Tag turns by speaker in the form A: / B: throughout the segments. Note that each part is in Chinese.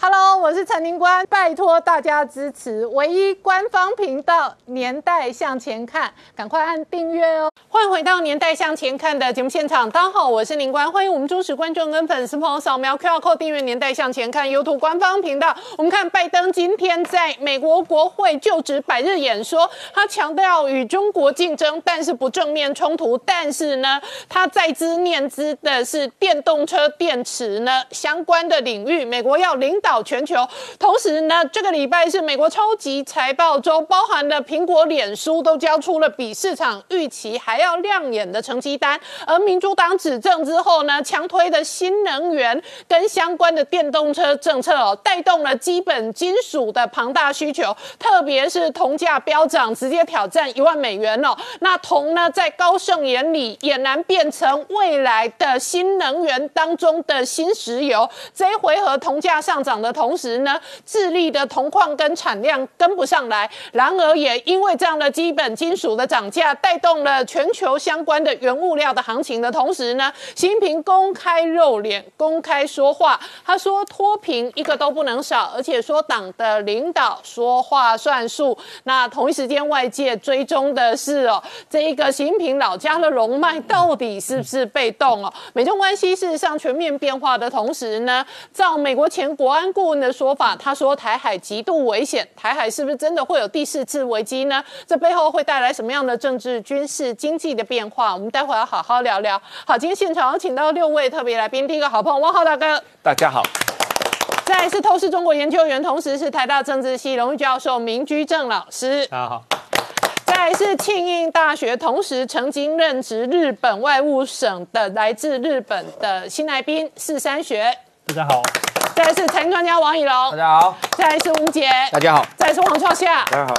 A: Hello，我是陈宁官，拜托大家支持唯一官方频道《年代向前看》，赶快按订阅哦！欢迎回到《年代向前看》的节目现场，大家好，我是宁官，欢迎我们忠实观众跟粉丝朋友扫描 QR Code 订阅《年代向前看》YouTube 官方频道。我们看拜登今天在美国国会就职百日演说，他强调与中国竞争，但是不正面冲突。但是呢，他在之念之的是电动车电池呢相关的领域，美国要领导。全球，同时呢，这个礼拜是美国超级财报周，包含了苹果、脸书都交出了比市场预期还要亮眼的成绩单。而民主党执政之后呢，强推的新能源跟相关的电动车政策哦，带动了基本金属的庞大需求，特别是铜价飙涨，直接挑战一万美元哦。那铜呢，在高盛眼里也难变成未来的新能源当中的新石油。这一回合铜价上涨。的同时呢，智利的铜矿跟产量跟不上来，然而也因为这样的基本金属的涨价，带动了全球相关的原物料的行情的同时呢，习近平公开露脸，公开说话，他说脱贫一个都不能少，而且说党的领导说话算数。那同一时间，外界追踪的是哦，这一个习近平老家的龙脉到底是不是被动哦？美中关系事实上全面变化的同时呢，照美国前国安。顾问说法，他说台海极度危险，台海是不是真的会有第四次危机呢？这背后会带来什么样的政治、军事、经济的变化？我们待会要好好聊聊。好，今天现场有请到六位特别来宾，第一个好朋友汪浩大哥，
B: 大家好；
A: 再来是透视中国研究员，同时是台大政治系荣誉教授明居正老师，
B: 大家好；
A: 再来是庆应大学，同时曾经任职日本外务省的来自日本的新来宾四三学，
B: 大家好。
A: 再来是财经专家王以龙，
B: 大家好；
A: 再来是吴杰，
B: 大家好；
A: 再来是黄创夏，
B: 大家好。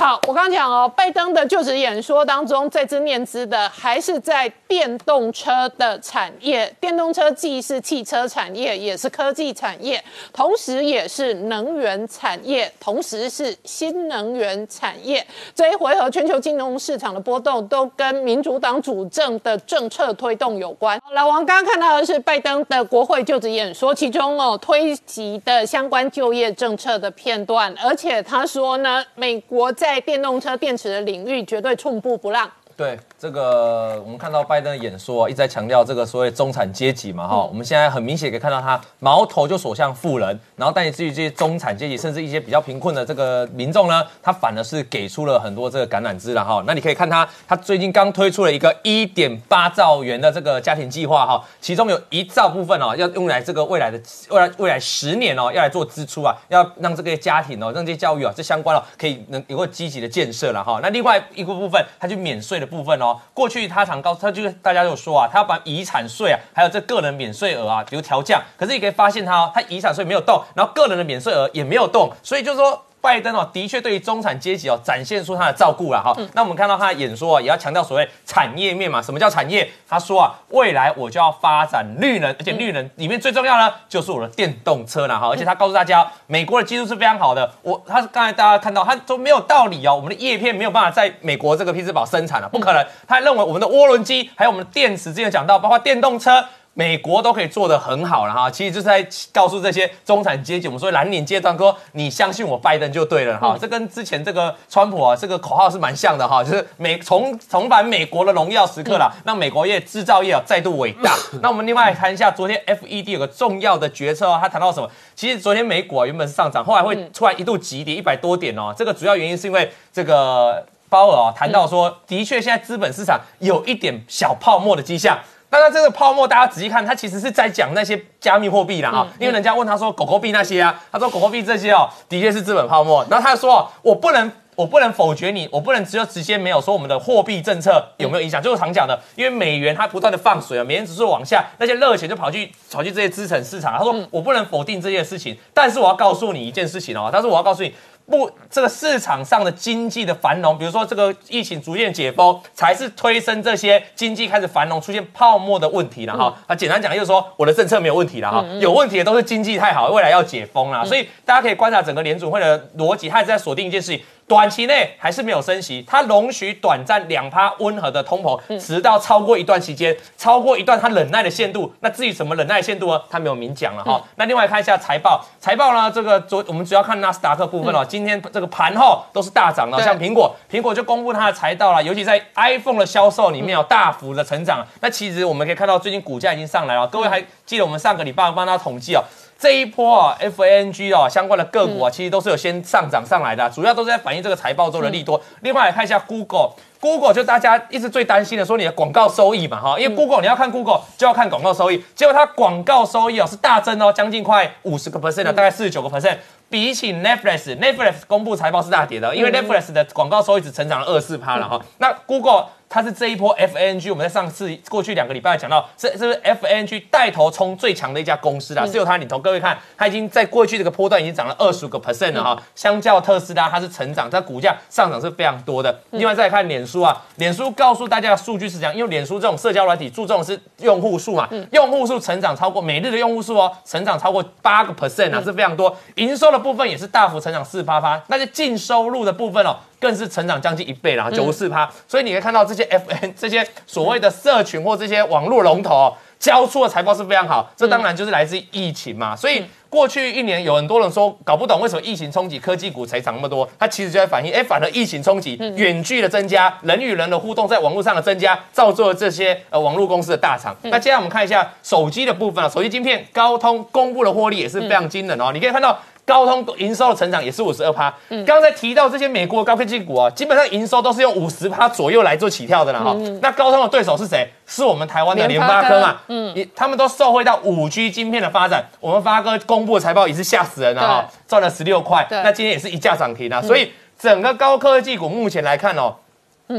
A: 好，我刚刚讲哦，拜登的就职演说当中，在兹念兹的还是在电动车的产业。电动车既是汽车产业，也是科技产业，同时也是能源产业，同时是新能源产业。这一回合全球金融市场的波动，都跟民主党主政的政策推动有关。老王刚刚看到的是拜登的国会就职演说，其中哦推及的相关就业政策的片段，而且他说呢，美国在电动车电池的领域，绝对寸步不让。
B: 对。这个我们看到拜登的演说，一直在强调这个所谓中产阶级嘛，哈，我们现在很明显可以看到他矛头就所向富人，然后但至于这些中产阶级，甚至一些比较贫困的这个民众呢，他反而是给出了很多这个橄榄枝了哈。那你可以看他，他最近刚推出了一个一点八兆元的这个家庭计划哈，其中有一兆部分哦，要用来这个未来的未来未来十年哦，要来做支出啊，要让这个家庭哦，让这些教育啊，这相关哦，可以能有个积极的建设了哈。那另外一个部分，他就免税的部分哦。过去他常告，他就是大家就说啊，他要把遗产税啊，还有这个人免税额啊，比如调降。可是你可以发现他哦，他遗产税没有动，然后个人的免税额也没有动，所以就是说。拜登哦，的确对于中产阶级哦，展现出他的照顾了哈。那我们看到他的演说啊，也要强调所谓产业面嘛。什么叫产业？他说啊，未来我就要发展绿能，而且绿能里面最重要呢，就是我的电动车了哈。而且他告诉大家，美国的技术是非常好的。我他刚才大家看到，他都没有道理哦。我们的叶片没有办法在美国这个匹兹堡生产了，不可能。他认为我们的涡轮机，还有我们的电池，之前讲到，包括电动车。美国都可以做得很好了哈，其实就是在告诉这些中产阶级，我们说蓝领阶段，说你相信我拜登就对了哈。这跟之前这个川普啊，这个口号是蛮像的哈，就是美重重返美国的荣耀时刻了，让美国业制造业啊再度伟大。那我们另外谈一下，昨天 FED 有个重要的决策哦，他谈到什么？其实昨天美股啊原本是上涨，后来会突然一度急跌一百多点哦。这个主要原因是因为这个鲍尔啊谈到说，的确现在资本市场有一点小泡沫的迹象。那这个泡沫，大家仔细看，他其实是在讲那些加密货币啦哈，因为人家问他说狗狗币那些啊，他说狗狗币这些哦，的确是资本泡沫。然后他说，我不能，我不能否决你，我不能只有直接没有说我们的货币政策有没有影响，就是常讲的，因为美元它不断的放水啊，美元指数往下，那些热钱就跑去跑去这些资产市场。他说，我不能否定这件事情，但是我要告诉你一件事情哦，他说我要告诉你。不，这个市场上的经济的繁荣，比如说这个疫情逐渐解封，才是推升这些经济开始繁荣、出现泡沫的问题了哈。那简单讲就是说，我的政策没有问题了哈，有问题的都是经济太好，未来要解封了。所以大家可以观察整个联储会的逻辑，它也在锁定一件事情：短期内还是没有升息，它容许短暂两趴温和的通膨，直到超过一段期间，超过一段它忍耐的限度。那至于什么忍耐限度呢？它没有明讲了哈。那另外看一下财报，财报呢，这个昨我们主要看纳斯达克部分哦，今天这个盘后都是大涨的，像苹果，苹果就公布它的财报了，尤其在 iPhone 的销售里面有大幅的成长。那其实我们可以看到，最近股价已经上来了。各位还记得我们上个礼拜帮大家统计哦。这一波啊，F A N G 哦，相关的个股啊，其实都是有先上涨上来的，主要都是在反映这个财报中的利多。另外来看一下 Google，Google 就大家一直最担心的，说你的广告收益嘛，哈，因为 Google 你要看 Google 就要看广告收益，结果它广告收益哦是大增哦，将近快五十个 percent 的，大概四十九个 percent。比起 Netflix，Netflix 公布财报是大跌的，因为 Netflix 的广告收益只成长了二四趴了哈。那 Google 它是这一波 F N G，我们在上次过去两个礼拜讲到，这这是 F N G 带头冲最强的一家公司啦，是由它领头。各位看，它已经在过去这个波段已经涨了二十五个 percent 了哈。相较特斯拉，它是成长，它股价上涨是非常多的。另外再看脸书啊，脸书告诉大家的数据是这样，因为脸书这种社交软体注重的是用户数嘛，用户数成长超过每日的用户数哦，成长超过八个 percent 啊，是非常多。营收的部分也是大幅。成长四八八，那些净收入的部分哦，更是成长将近一倍了，九十四趴。所以你可以看到这些 F N 这些所谓的社群或这些网络龙头哦，交出的财报是非常好。这当然就是来自疫情嘛。所以过去一年有很多人说搞不懂为什么疫情冲击科技股才涨那么多，它其实就在反映，哎，反而疫情冲击远距的增加，人与人的互动在网络上的增加，造就了这些呃网络公司的大厂。那接下来我们看一下手机的部分啊，手机晶片高通公布的获利也是非常惊人哦，你可以看到。高通营收的成长也是五十二趴。刚刚才提到这些美国高科技股啊，基本上营收都是用五十趴左右来做起跳的了哈。那高通的对手是谁？是我们台湾的联发科嘛？嗯，他们都受惠到五 G 晶片的发展。我们发哥公布的财报也是吓死人了哈，赚了十六块。那今天也是一价涨停啊。所以整个高科技股目前来看哦。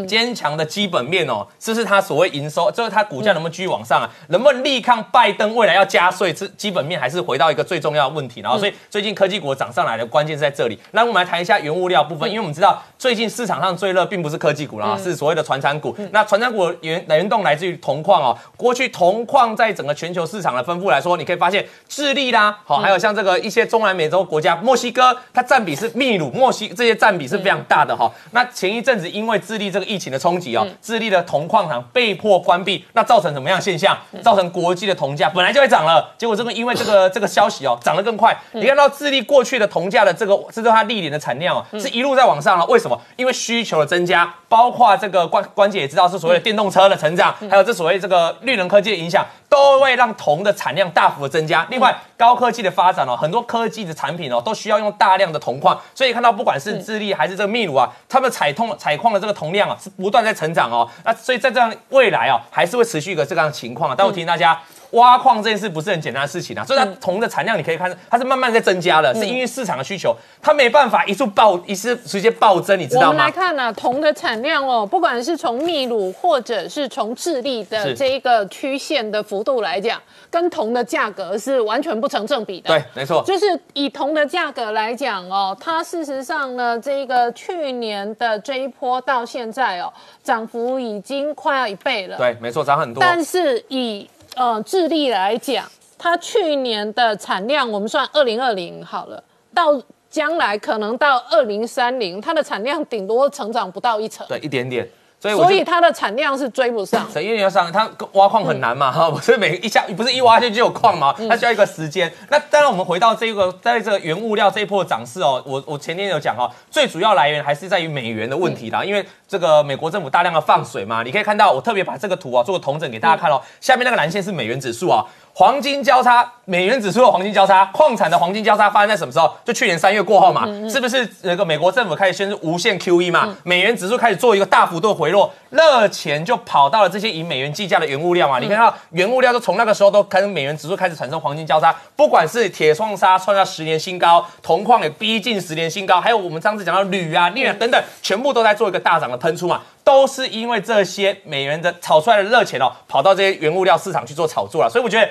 B: 坚强的基本面哦，这是它所谓营收，就是它股价能不能继续往上啊？能不能力抗拜登未来要加税？这基本面还是回到一个最重要的问题。然后，所以最近科技股涨上来的关键是在这里。那我们来谈一下原物料部分，因为我们知道最近市场上最热并不是科技股了，是所谓的传产股。那传产股原原动来自于铜矿哦。过去铜矿在整个全球市场的分布来说，你可以发现智利啦，好，还有像这个一些中南美洲国家，墨西哥，它占比是秘鲁、墨西这些占比是非常大的哈。那前一阵子因为智利这个疫情的冲击。智利的铜矿厂被迫关闭，那造成什么样现象？造成国际的铜价本来就会涨了，结果这个因为这个这个消息哦，涨得更快。你看到智利过去的铜价的这个，这是它历年的产量哦，是一路在往上了。为什么？因为需求的增加，包括这个关关键也知道是所谓的电动车的成长，还有这所谓这个绿能科技的影响，都会让铜的产量大幅的增加。另外，高科技的发展哦，很多科技的产品哦，都需要用大量的铜矿，所以看到不管是智利还是这个秘鲁啊，他们采铜采矿的这个铜量啊，是不断在成长哦。那所以在这样未来啊，还是会持续一个这样的情况啊。但我提醒大家。挖矿这件事不是很简单的事情啊，所以它铜的产量你可以看，它是慢慢在增加的，是因为市场的需求，它没办法一触暴一次直接暴增，你知道吗？我
A: 们来看呢，铜的产量哦，不管是从秘鲁或者是从智利的这一个曲线的幅度来讲，跟铜的价格是完全不成正比的。
B: 对，没错，
A: 就是以铜的价格来讲哦，它事实上呢，这个去年的这一波到现在哦，涨幅已经快要一倍了。
B: 对，没错，涨很多。
A: 但是以呃，智利来讲，它去年的产量，我们算二零二零好了，到将来可能到二零三零，它的产量顶多成长不到一成，
B: 对，一点点。
A: 所以它的产量是追不上，
B: 因为你要上，它挖矿很难嘛，哈，不是每一下不是一挖下去就有矿嘛，它需要一个时间。那当然，我们回到这个，在这个原物料这一波涨势哦，我我前天有讲哦，最主要来源还是在于美元的问题啦，因为这个美国政府大量的放水嘛，你可以看到，我特别把这个图啊做个同整给大家看哦，下面那个蓝线是美元指数啊。黄金交叉，美元指数的黄金交叉，矿产的黄金交叉发生在什么时候？就去年三月过后嘛，是不是那个美国政府开始宣布无限 QE 嘛？美元指数开始做一个大幅度回落，热钱就跑到了这些以美元计价的原物料嘛？你看到原物料都从那个时候都开始美元指数开始产生黄金交叉，不管是铁矿砂创下十年新高，铜矿也逼近十年新高，还有我们上次讲到铝啊、镍啊等等，全部都在做一个大涨的喷出嘛，都是因为这些美元的炒出来的热钱哦，跑到这些原物料市场去做炒作了，所以我觉得。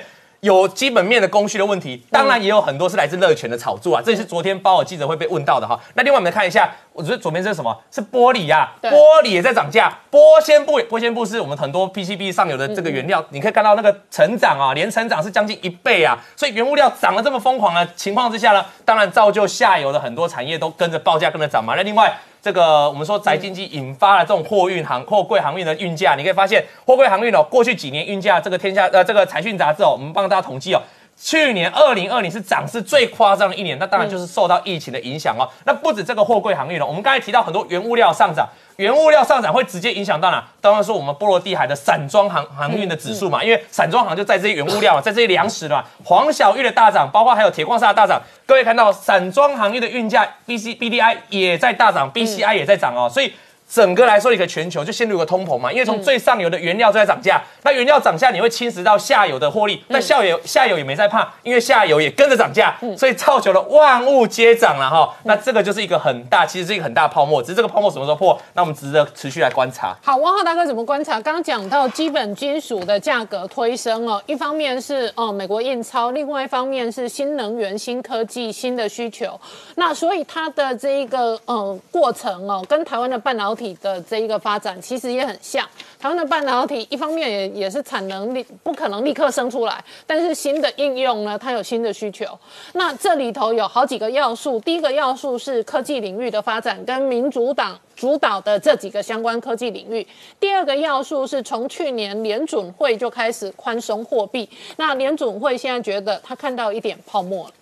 B: 有基本面的供需的问题，当然也有很多是来自热权的炒作啊，这也是昨天包尔记者会被问到的哈。那另外我们来看一下，我觉得左边这是什么？是玻璃呀，玻璃也在涨价。玻纤布，玻纤布是我们很多 PCB 上游的这个原料，你可以看到那个成长啊，年成长是将近一倍啊。所以原物料涨了这么疯狂的情况之下呢，当然造就下游的很多产业都跟着报价跟着涨嘛。那另外。这个我们说宅经济引发了这种货运航货柜航运的运价，你可以发现货柜航运哦，过去几年运价这个天下呃这个财讯杂志哦，我们帮大家统计哦。去年二零二零是涨势最夸张的一年，那当然就是受到疫情的影响哦。那不止这个货柜航运了，我们刚才提到很多原物料上涨，原物料上涨会直接影响到哪？当然说我们波罗的海的散装航航运的指数嘛，因为散装行就在这些原物料，在这些粮食嘛。黄小玉的大涨，包括还有铁矿砂的大涨，各位看到散装航运的运价 B C B D I 也在大涨，B C I 也在涨哦，所以。整个来说，一个全球就陷入一个通膨嘛，因为从最上游的原料都在涨价，那原料涨价你会侵蚀到下游的获利，但下游下游也没在怕，因为下游也跟着涨价，所以造就了万物皆涨了哈。那这个就是一个很大，其实是一个很大泡沫，只是这个泡沫什么时候破，那我们值得持续来观察。
A: 好，汪浩大哥怎么观察？刚刚讲到基本金属的价格推升哦，一方面是哦美国印钞，另外一方面是新能源、新科技、新的需求，那所以它的这一个呃过程哦，跟台湾的半导体。的这一个发展其实也很像，台湾的半导体一方面也也是产能力不可能立刻生出来，但是新的应用呢，它有新的需求。那这里头有好几个要素，第一个要素是科技领域的发展跟民主党主导的这几个相关科技领域，第二个要素是从去年联准会就开始宽松货币，那联准会现在觉得他看到一点泡沫了。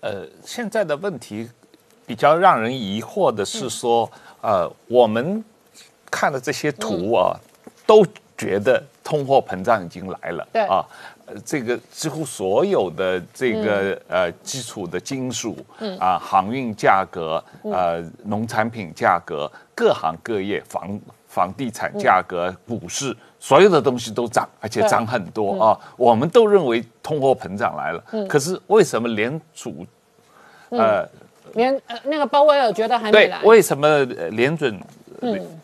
C: 呃，现在的问题比较让人疑惑的是说。呃，我们看了这些图啊，都觉得通货膨胀已经来了。
A: 对。
C: 啊，这个几乎所有的这个呃基础的金属，嗯。啊，航运价格，呃，农产品价格，各行各业，房房地产价格，股市，所有的东西都涨，而且涨很多啊。我们都认为通货膨胀来了，可是为什么联储，
A: 呃？连呃那个鲍威尔觉得还没来，
C: 为什么联准，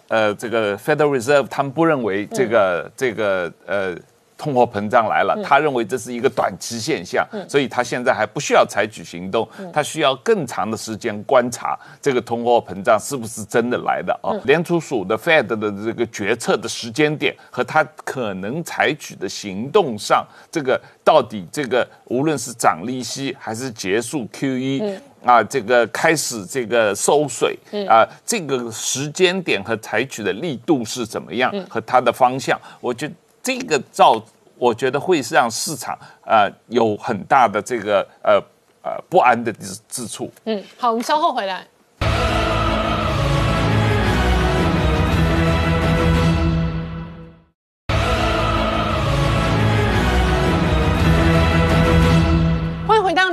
C: 呃这个 Federal Reserve 他们不认为这个这个呃通货膨胀来了，他认为这是一个短期现象，所以他现在还不需要采取行动，他需要更长的时间观察这个通货膨胀是不是真的来的啊？联储署的 Fed 的这个决策的时间点和他可能采取的行动上，这个到底这个无论是涨利息还是结束 QE。啊，这个开始这个收水啊，这个时间点和采取的力度是怎么样？和它的方向，我觉得这个造，我觉得会让市场啊有很大的这个呃呃不安的之之处。
A: 嗯，好，我们稍后回来。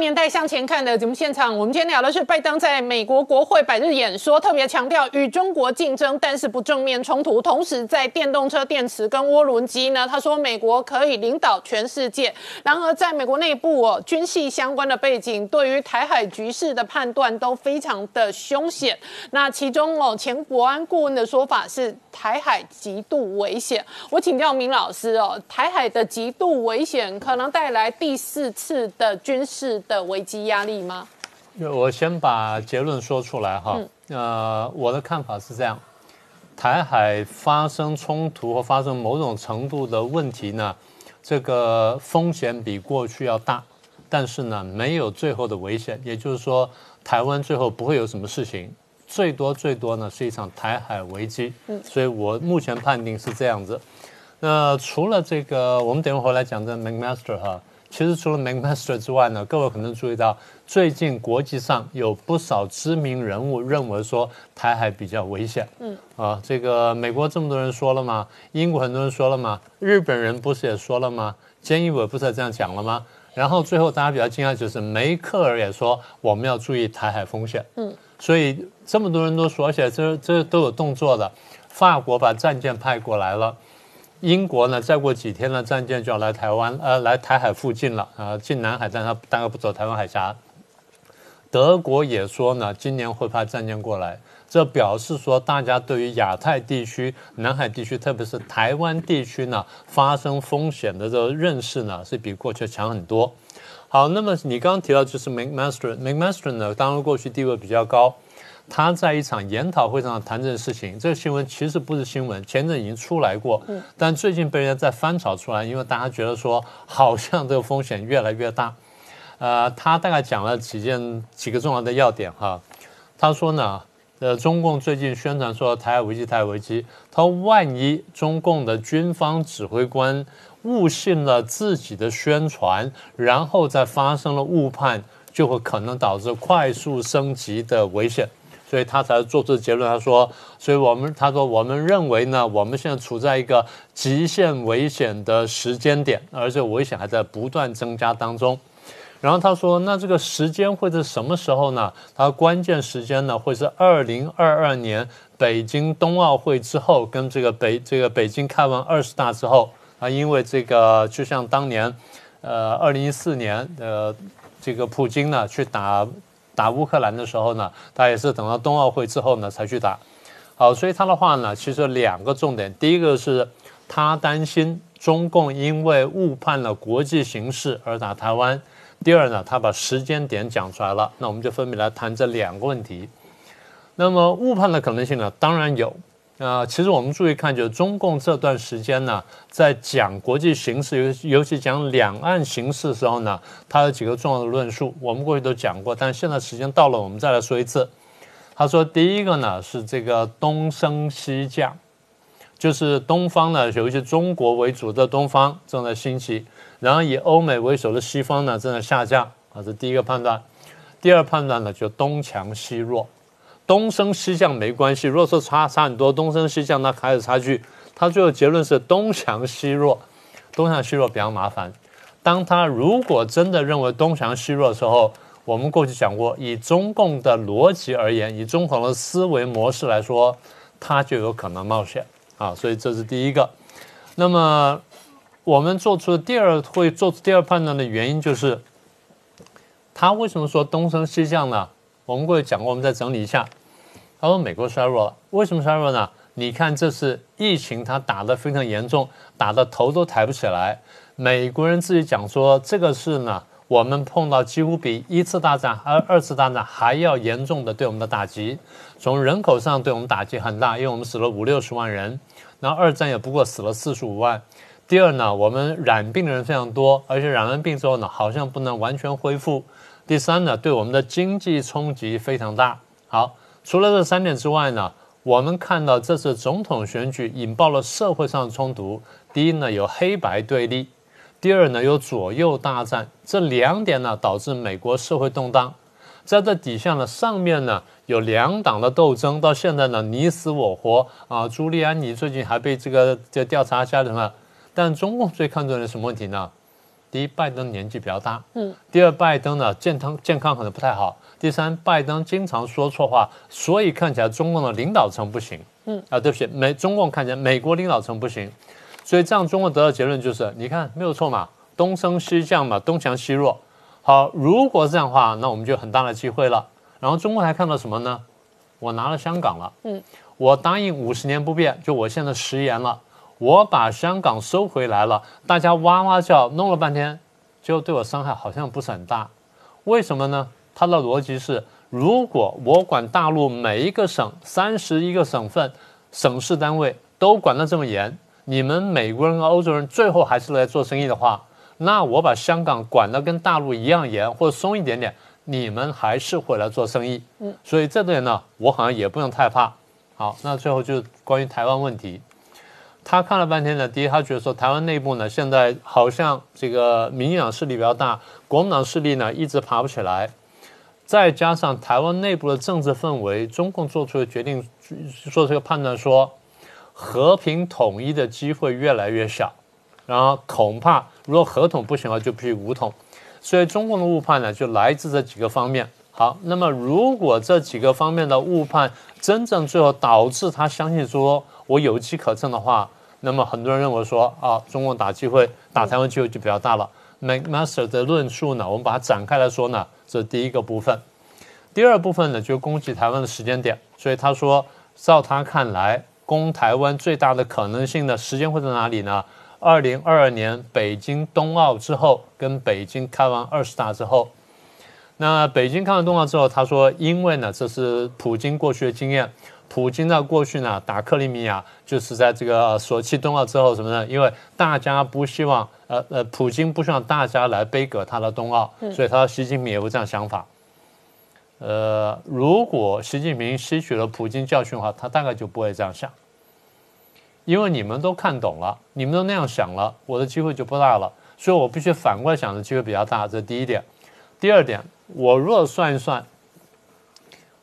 A: 年代向前看的节目现场，我们今天聊的是拜登在美国国会百日演说，特别强调与中国竞争，但是不正面冲突。同时，在电动车电池跟涡轮机呢，他说美国可以领导全世界。然而，在美国内部哦，军系相关的背景，对于台海局势的判断都非常的凶险。那其中哦，前国安顾问的说法是台海极度危险。我请教明老师哦，台海的极度危险可能带来第四次的军事。的危机压力吗？
D: 我先把结论说出来哈。呃，我的看法是这样：台海发生冲突或发生某种程度的问题呢，这个风险比过去要大，但是呢，没有最后的危险。也就是说，台湾最后不会有什么事情，最多最多呢是一场台海危机。嗯，所以我目前判定是这样子。那除了这个，我们等会回来讲这 McMaster 哈。其实除了 McMaster 之外呢，各位可能注意到，最近国际上有不少知名人物认为说台海比较危险。嗯，啊，这个美国这么多人说了吗？英国很多人说了吗？日本人不是也说了吗？菅义伟不是也这样讲了吗？然后最后大家比较惊讶就是梅克尔也说我们要注意台海风险。嗯，所以这么多人都说，而且这这都有动作的，法国把战舰派过来了。英国呢，再过几天呢，战舰就要来台湾，呃，来台海附近了，啊，进南海，但它大概不走台湾海峡。德国也说呢，今年会派战舰过来，这表示说，大家对于亚太地区、南海地区，特别是台湾地区呢，发生风险的这个认识呢，是比过去强很多。好，那么你刚刚提到就是 McMaster，McMaster 呢，当然过去地位比较高。他在一场研讨会上谈这个事情，这个新闻其实不是新闻，前阵已经出来过，但最近被人家再翻炒出来，因为大家觉得说好像这个风险越来越大。呃，他大概讲了几件几个重要的要点哈。他说呢，呃，中共最近宣传说台海危机，台海危机，他说万一中共的军方指挥官误信了自己的宣传，然后再发生了误判，就会可能导致快速升级的危险。所以他才做出结论。他说：“所以我们他说我们认为呢，我们现在处在一个极限危险的时间点，而且危险还在不断增加当中。然后他说，那这个时间会是什么时候呢？他关键时间呢会是二零二二年北京冬奥会之后，跟这个北这个北京开完二十大之后啊，因为这个就像当年，呃，二零一四年呃，这个普京呢去打。”打乌克兰的时候呢，他也是等到冬奥会之后呢才去打。好，所以他的话呢，其实两个重点，第一个是他担心中共因为误判了国际形势而打台湾；第二呢，他把时间点讲出来了。那我们就分别来谈这两个问题。那么误判的可能性呢，当然有。啊，其实我们注意看，就是中共这段时间呢，在讲国际形势，尤尤其讲两岸形势的时候呢，他有几个重要的论述，我们过去都讲过，但现在时间到了，我们再来说一次。他说，第一个呢是这个东升西降，就是东方呢有一些中国为主的东方正在兴起，然后以欧美为首的西方呢正在下降，啊，这第一个判断。第二判断呢就东强西弱。东升西降没关系，如果说差差很多，东升西降那还有差距。他最后结论是东强西弱，东强西弱比较麻烦。当他如果真的认为东强西弱的时候，我们过去讲过，以中共的逻辑而言，以中共的思维模式来说，他就有可能冒险啊。所以这是第一个。那么我们做出第二会做出第二判断的原因就是，他为什么说东升西降呢？我们过去讲过，我们再整理一下。他说美国衰弱了，为什么衰弱呢？你看这次疫情，它打得非常严重，打得头都抬不起来。美国人自己讲说，这个是呢，我们碰到几乎比一次大战、二二次大战还要严重的对我们的打击。从人口上对我们打击很大，因为我们死了五六十万人。然后二战也不过死了四十五万。第二呢，我们染病的人非常多，而且染完病之后呢，好像不能完全恢复。第三呢，对我们的经济冲击非常大。好，除了这三点之外呢，我们看到这次总统选举引爆了社会上的冲突。第一呢，有黑白对立；第二呢，有左右大战。这两点呢，导致美国社会动荡。在这底下呢，上面呢有两党的斗争，到现在呢你死我活啊。朱利安尼最近还被这个这调查下什么？但中共最看重的是什么问题呢？第一，拜登年纪比较大，嗯。第二，拜登呢健康健康可能不太好。第三，拜登经常说错话，所以看起来中共的领导层不行，嗯。啊，对不起，美中共看起来美国领导层不行，所以这样中共得到结论就是，你看没有错嘛，东升西降嘛，东强西弱。好，如果这样的话，那我们就很大的机会了。然后中共还看到什么呢？我拿了香港了，嗯。我答应五十年不变，就我现在食言了。我把香港收回来了，大家哇哇叫，弄了半天，结果对我伤害好像不是很大，为什么呢？他的逻辑是：如果我管大陆每一个省三十一个省份、省市单位都管得这么严，你们美国人和欧洲人最后还是来做生意的话，那我把香港管得跟大陆一样严，或者松一点点，你们还是会来做生意。嗯，所以这点呢，我好像也不用太怕。好，那最后就是关于台湾问题。他看了半天呢，第一，他觉得说台湾内部呢，现在好像这个民进党势力比较大，国民党势力呢一直爬不起来，再加上台湾内部的政治氛围，中共做出的决定，做出个判断说，和平统一的机会越来越小，然后恐怕如果合统不行了，就必须武统，所以中共的误判呢，就来自这几个方面。好，那么如果这几个方面的误判真正最后导致他相信说我有机可乘的话，那么很多人认为说啊，中共打机会打台湾机会就比较大了。MacMaster 的论述呢，我们把它展开来说呢，这是第一个部分。第二部分呢，就攻击台湾的时间点。所以他说，照他看来，攻台湾最大的可能性的时间会在哪里呢？二零二二年北京冬奥之后，跟北京开完二十大之后。那北京开完冬奥之后，他说，因为呢，这是普京过去的经验。普京在过去呢打克里米亚，就是在这个索契冬奥之后什么呢？因为大家不希望，呃呃，普京不希望大家来背葛他的冬奥，所以他习近平也有这样想法。呃，如果习近平吸取了普京教训的话，他大概就不会这样想，因为你们都看懂了，你们都那样想了，我的机会就不大了，所以我必须反过来想的机会比较大，这是第一点。第二点，我若算一算，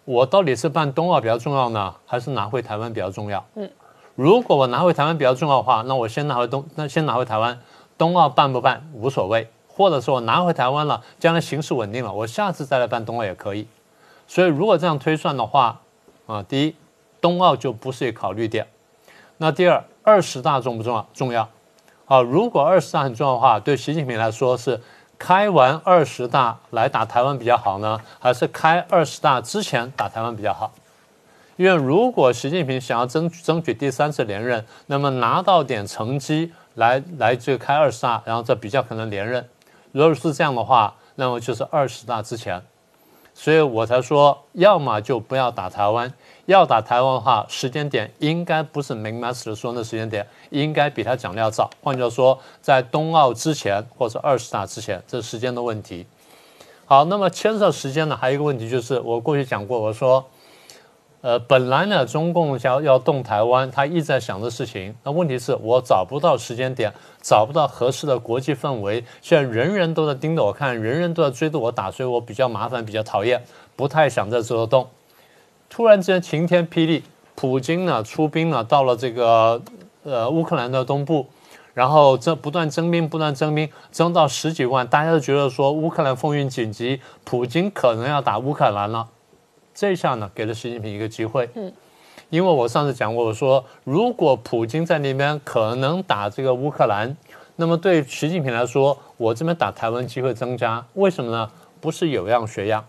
D: 我到底是办冬奥比较重要呢，还是拿回台湾比较重要？嗯，如果我拿回台湾比较重要的话，那我先拿回东，那先拿回台湾，冬奥办不办无所谓，或者说我拿回台湾了，将来形势稳定了，我下次再来办冬奥也可以。所以如果这样推算的话，啊，第一，冬奥就不是一个考虑点。那第二，二十大重不重要？重要。啊，如果二十大很重要的话，对习近平来说是开完二十大来打台湾比较好呢，还是开二十大之前打台湾比较好？因为如果习近平想要争争取第三次连任，那么拿到点成绩来来这个开二十大，然后这比较可能连任。如果是这样的话，那么就是二十大之前。所以我才说，要么就不要打台湾。要打台湾的话，时间点应该不是明 master 说的时间点，应该比他讲的要早。换句话说，在冬奥之前或者二十大之前，这是时间的问题。好，那么牵涉时间呢，还有一个问题就是，我过去讲过，我说，呃，本来呢，中共要要动台湾，他一直在想的事情。那问题是我找不到时间点，找不到合适的国际氛围。现在人人都在盯着我看，人人都在追着我打，所以我比较麻烦，比较讨厌，不太想在这动。突然之间晴天霹雳，普京呢出兵呢到了这个呃乌克兰的东部，然后这不断征兵，不断征兵，征到十几万，大家都觉得说乌克兰风云紧急，普京可能要打乌克兰了。这一下呢，给了习近平一个机会。嗯，因为我上次讲过，我说如果普京在那边可能打这个乌克兰，那么对习近平来说，我这边打台湾机会增加。为什么呢？不是有样学样。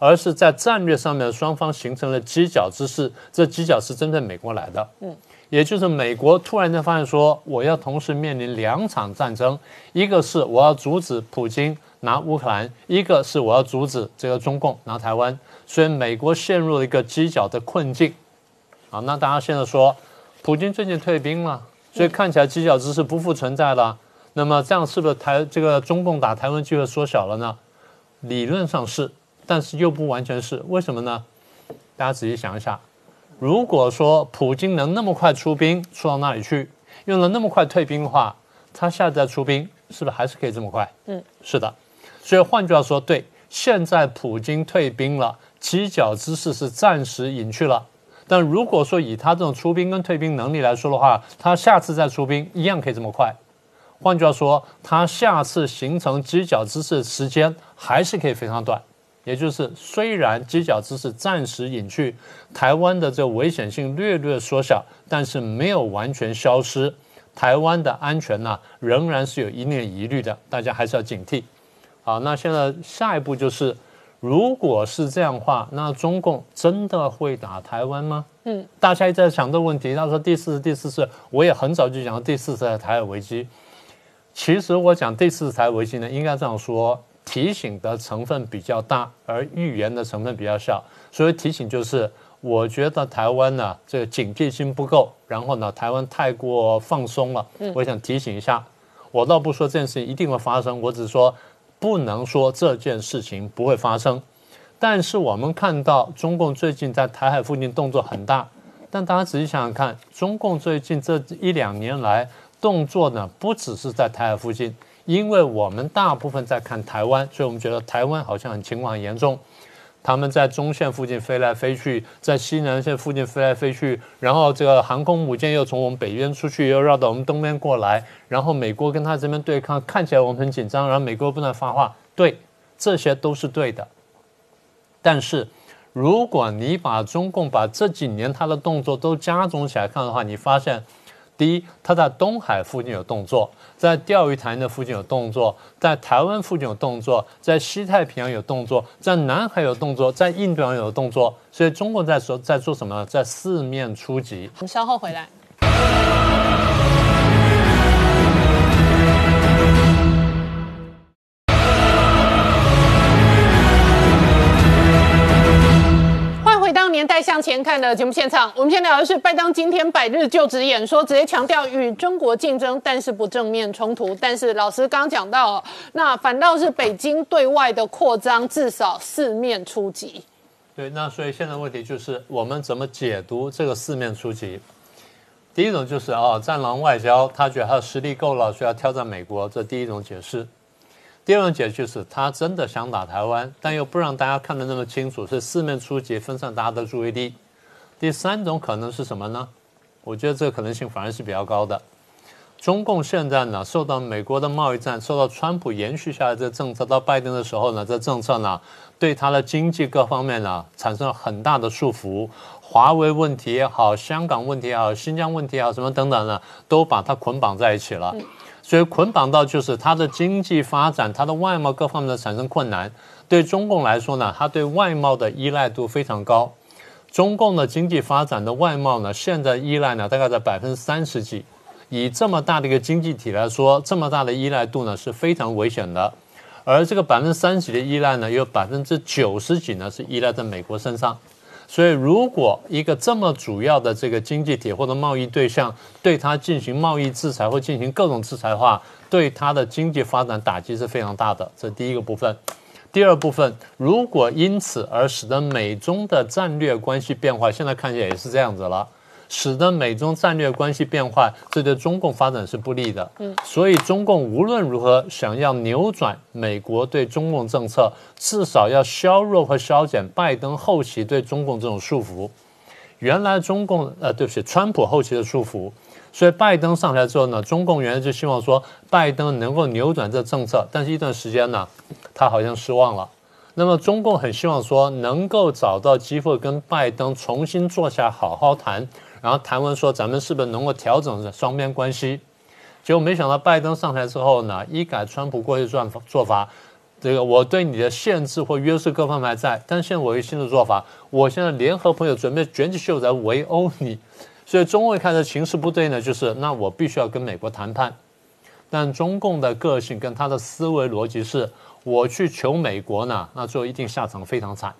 D: 而是在战略上面，双方形成了犄角之势。这犄角是针对美国来的，嗯，也就是美国突然间发现说，我要同时面临两场战争，一个是我要阻止普京拿乌克兰，一个是我要阻止这个中共拿台湾，所以美国陷入了一个犄角的困境。啊，那大家现在说，普京最近退兵了，所以看起来犄角之势不复存在了。那么这样是不是台这个中共打台湾机会缩小了呢？理论上是。但是又不完全是为什么呢？大家仔细想一下，如果说普京能那么快出兵出到那里去，又能那么快退兵的话，他下次再出兵是不是还是可以这么快？嗯，是的。所以换句话说，对，现在普京退兵了，犄角之势是暂时隐去了。但如果说以他这种出兵跟退兵能力来说的话，他下次再出兵一样可以这么快。换句话说，他下次形成犄角之势时间还是可以非常短。也就是，虽然犄角之势暂时隐去，台湾的这危险性略略缩小，但是没有完全消失。台湾的安全呢，仍然是有一定疑虑的，大家还是要警惕。好，那现在下一步就是，如果是这样的话，那中共真的会打台湾吗？嗯，大家一直在想这个问题。他说第四次，第四次，我也很早就讲第四次的台海危机。其实我讲第四次台海危机呢，应该这样说。提醒的成分比较大，而预言的成分比较小，所以提醒就是，我觉得台湾呢这个警惕性不够，然后呢台湾太过放松了。我想提醒一下，我倒不说这件事情一定会发生，我只是说不能说这件事情不会发生。但是我们看到中共最近在台海附近动作很大，但大家仔细想想看，中共最近这一两年来动作呢，不只是在台海附近。因为我们大部分在看台湾，所以我们觉得台湾好像情况很严重。他们在中线附近飞来飞去，在西南线附近飞来飞去，然后这个航空母舰又从我们北边出去，又绕到我们东边过来，然后美国跟他这边对抗，看起来我们很紧张，然后美国不断发话，对，这些都是对的。但是，如果你把中共把这几年他的动作都加总起来看的话，你发现。第一，他在东海附近有动作，在钓鱼台那附近有动作，在台湾附近有动作，在西太平洋有动作，在南海有动作，在印度洋有动作，所以中国在说在做什么？在四面出击。
A: 我们稍后回来。年代向前看的节目现场，我们先聊的是拜登今天百日就职演说，直接强调与中国竞争，但是不正面冲突。但是老师刚刚讲到，那反倒是北京对外的扩张，至少四面出击。
D: 对，那所以现在问题就是我们怎么解读这个四面出击？第一种就是哦，战狼外交，他觉得他的实力够了，所以要挑战美国，这第一种解释。第二种解释就是他真的想打台湾，但又不让大家看得那么清楚，是四面出击，分散大家的注意力。第三种可能是什么呢？我觉得这个可能性反而是比较高的。中共现在呢，受到美国的贸易战，受到川普延续下来这政策，到拜登的时候呢，这政策呢，对他的经济各方面呢，产生了很大的束缚。华为问题也好，香港问题也好，新疆问题也好，什么等等呢，都把它捆绑在一起了。所以捆绑到就是它的经济发展，它的外贸各方面的产生困难。对中共来说呢，它对外贸的依赖度非常高。中共的经济发展的外贸呢，现在依赖呢大概在百分之三十几。以这么大的一个经济体来说，这么大的依赖度呢是非常危险的。而这个百分之三十几的依赖呢，有百分之九十几呢是依赖在美国身上。所以，如果一个这么主要的这个经济体或者贸易对象对它进行贸易制裁或进行各种制裁的话，对它的经济发展打击是非常大的。这第一个部分。第二部分，如果因此而使得美中的战略关系变化，现在看起来也是这样子了。使得美中战略关系变坏，这对中共发展是不利的。嗯，所以中共无论如何想要扭转美国对中共政策，至少要削弱和削减拜登后期对中共这种束缚。原来中共呃，对不起，川普后期的束缚。所以拜登上台之后呢，中共原来就希望说拜登能够扭转这政策，但是一段时间呢，他好像失望了。那么中共很希望说能够找到机会跟拜登重新坐下好好谈。然后谈完说，咱们是不是能够调整双边关系？结果没想到拜登上台之后呢，一改川普过去做做法，这个我对你的限制或约束各方面还在，但现在我有新的做法，我现在联合朋友准备卷起袖子来围殴你。所以中共看的形势不对呢，就是那我必须要跟美国谈判。但中共的个性跟他的思维逻辑是，我去求美国呢，那最后一定下场非常惨。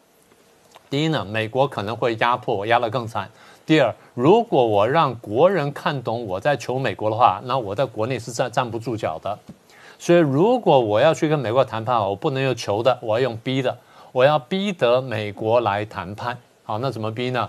D: 第一呢，美国可能会压迫我，压得更惨。第二，如果我让国人看懂我在求美国的话，那我在国内是站站不住脚的。所以，如果我要去跟美国谈判，我不能用求的，我要用逼的，我要逼得美国来谈判。好，那怎么逼呢？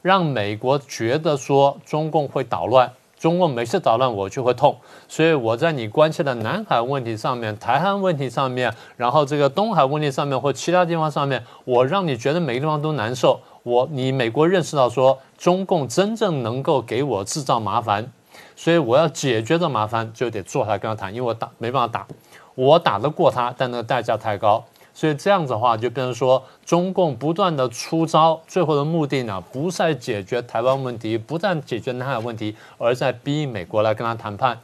D: 让美国觉得说中共会捣乱。中共每次捣乱，我就会痛，所以我在你关切的南海问题上面、台湾问题上面，然后这个东海问题上面或其他地方上面，我让你觉得每个地方都难受。我你美国认识到说中共真正能够给我制造麻烦，所以我要解决这麻烦，就得坐下来跟他谈，因为我打没办法打，我打得过他，但那个代价太高。所以这样子的话，就变成说，中共不断的出招，最后的目的呢，不在解决台湾问题，不但解决南海问题，而在逼美国来跟他谈判。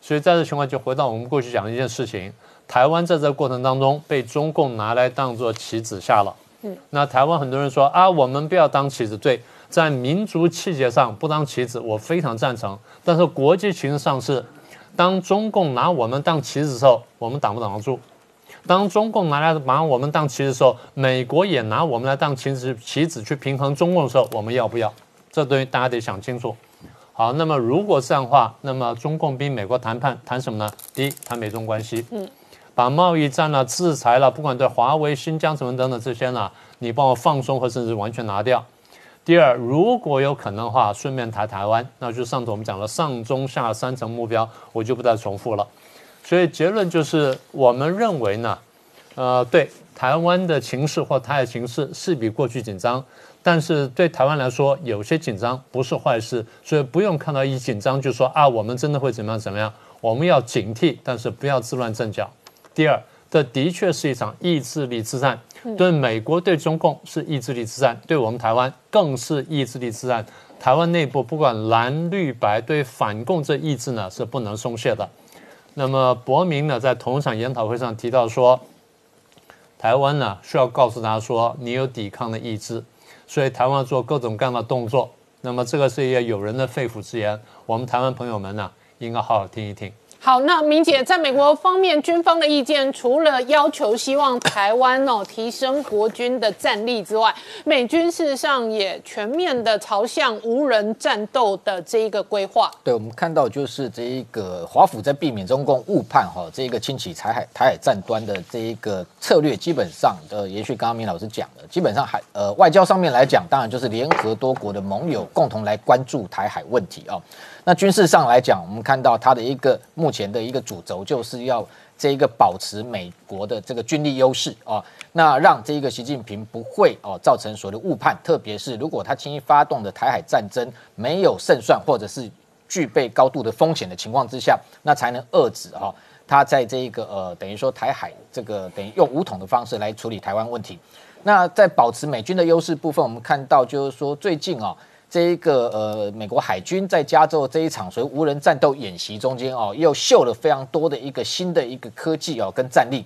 D: 所以在这情况，就回到我们过去讲的一件事情：台湾在这个过程当中被中共拿来当做棋子下了。嗯，那台湾很多人说啊，我们不要当棋子。对，在民族气节上不当棋子，我非常赞成。但是国际形势上是，当中共拿我们当棋子的时候，我们挡不挡得住？当中共拿来拿我们当棋子的时候，美国也拿我们来当棋子棋子去平衡中共的时候，我们要不要？这东西大家得想清楚。好，那么如果这样的话，那么中共逼美国谈判谈什么呢？第一，谈美中关系，嗯，把贸易战了、制裁了，不管对华为、新疆什么等等这些呢，你帮我放松或甚至完全拿掉。第二，如果有可能的话，顺便谈台湾，那就上次我们讲了上中下三层目标，我就不再重复了。所以结论就是，我们认为呢，呃，对台湾的情势或台海情势是比过去紧张，但是对台湾来说，有些紧张不是坏事，所以不用看到一紧张就说啊，我们真的会怎么样怎么样，我们要警惕，但是不要自乱阵脚。第二，这的确是一场意志力之战，对美国对中共是意志力之战，对我们台湾更是意志力之战。台湾内部不管蓝绿白，对反共这意志呢是不能松懈的。那么，伯明呢，在同一场研讨会上提到说，台湾呢需要告诉他说，你有抵抗的意志，所以台湾做各种各样的动作。那么，这个是一个有人的肺腑之言，我们台湾朋友们呢，应该好好听一听。
A: 好，那明姐在美国方面，军方的意见除了要求希望台湾哦提升国军的战力之外，美军事实上也全面的朝向无人战斗的这一个规划。
E: 对，我们看到就是这一个华府在避免中共误判哈，这一个轻启台海台海战端的这一个策略，基本上呃，延续刚刚明老师讲的，基本上还呃外交上面来讲，当然就是联合多国的盟友共同来关注台海问题啊。那军事上来讲，我们看到它的一个目前的一个主轴，就是要这一个保持美国的这个军力优势啊，那让这一个习近平不会哦造成所谓的误判，特别是如果他轻易发动的台海战争没有胜算，或者是具备高度的风险的情况之下，那才能遏制哈他在这一个呃等于说台海这个等于用武统的方式来处理台湾问题。那在保持美军的优势部分，我们看到就是说最近啊。这一个呃，美国海军在加州这一场所谓无人战斗演习中间哦，又秀了非常多的一个新的一个科技哦跟战力。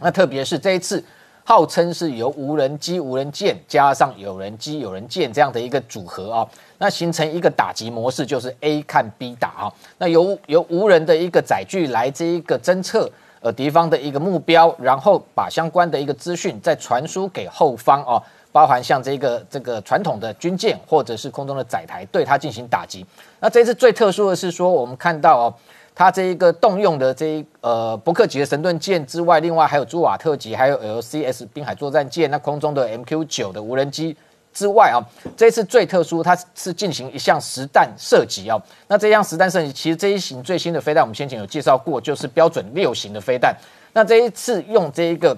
E: 那特别是这一次，号称是由无人机、无人舰加上有人机、有人舰这样的一个组合啊，那形成一个打击模式，就是 A 看 B 打啊。那由由无人的一个载具来这一个侦测呃敌方的一个目标，然后把相关的一个资讯再传输给后方哦。包含像这个这个传统的军舰或者是空中的载台，对它进行打击。那这一次最特殊的是说，我们看到哦，它这一个动用的这一呃伯克级的神盾舰之外，另外还有朱瓦特级，还有 LCS 滨海作战舰，那空中的 MQ 九的无人机之外啊，这一次最特殊，它是进行一项实弹射击哦。那这项实弹射击，其实这一型最新的飞弹，我们先前有介绍过，就是标准六型的飞弹。那这一次用这一个。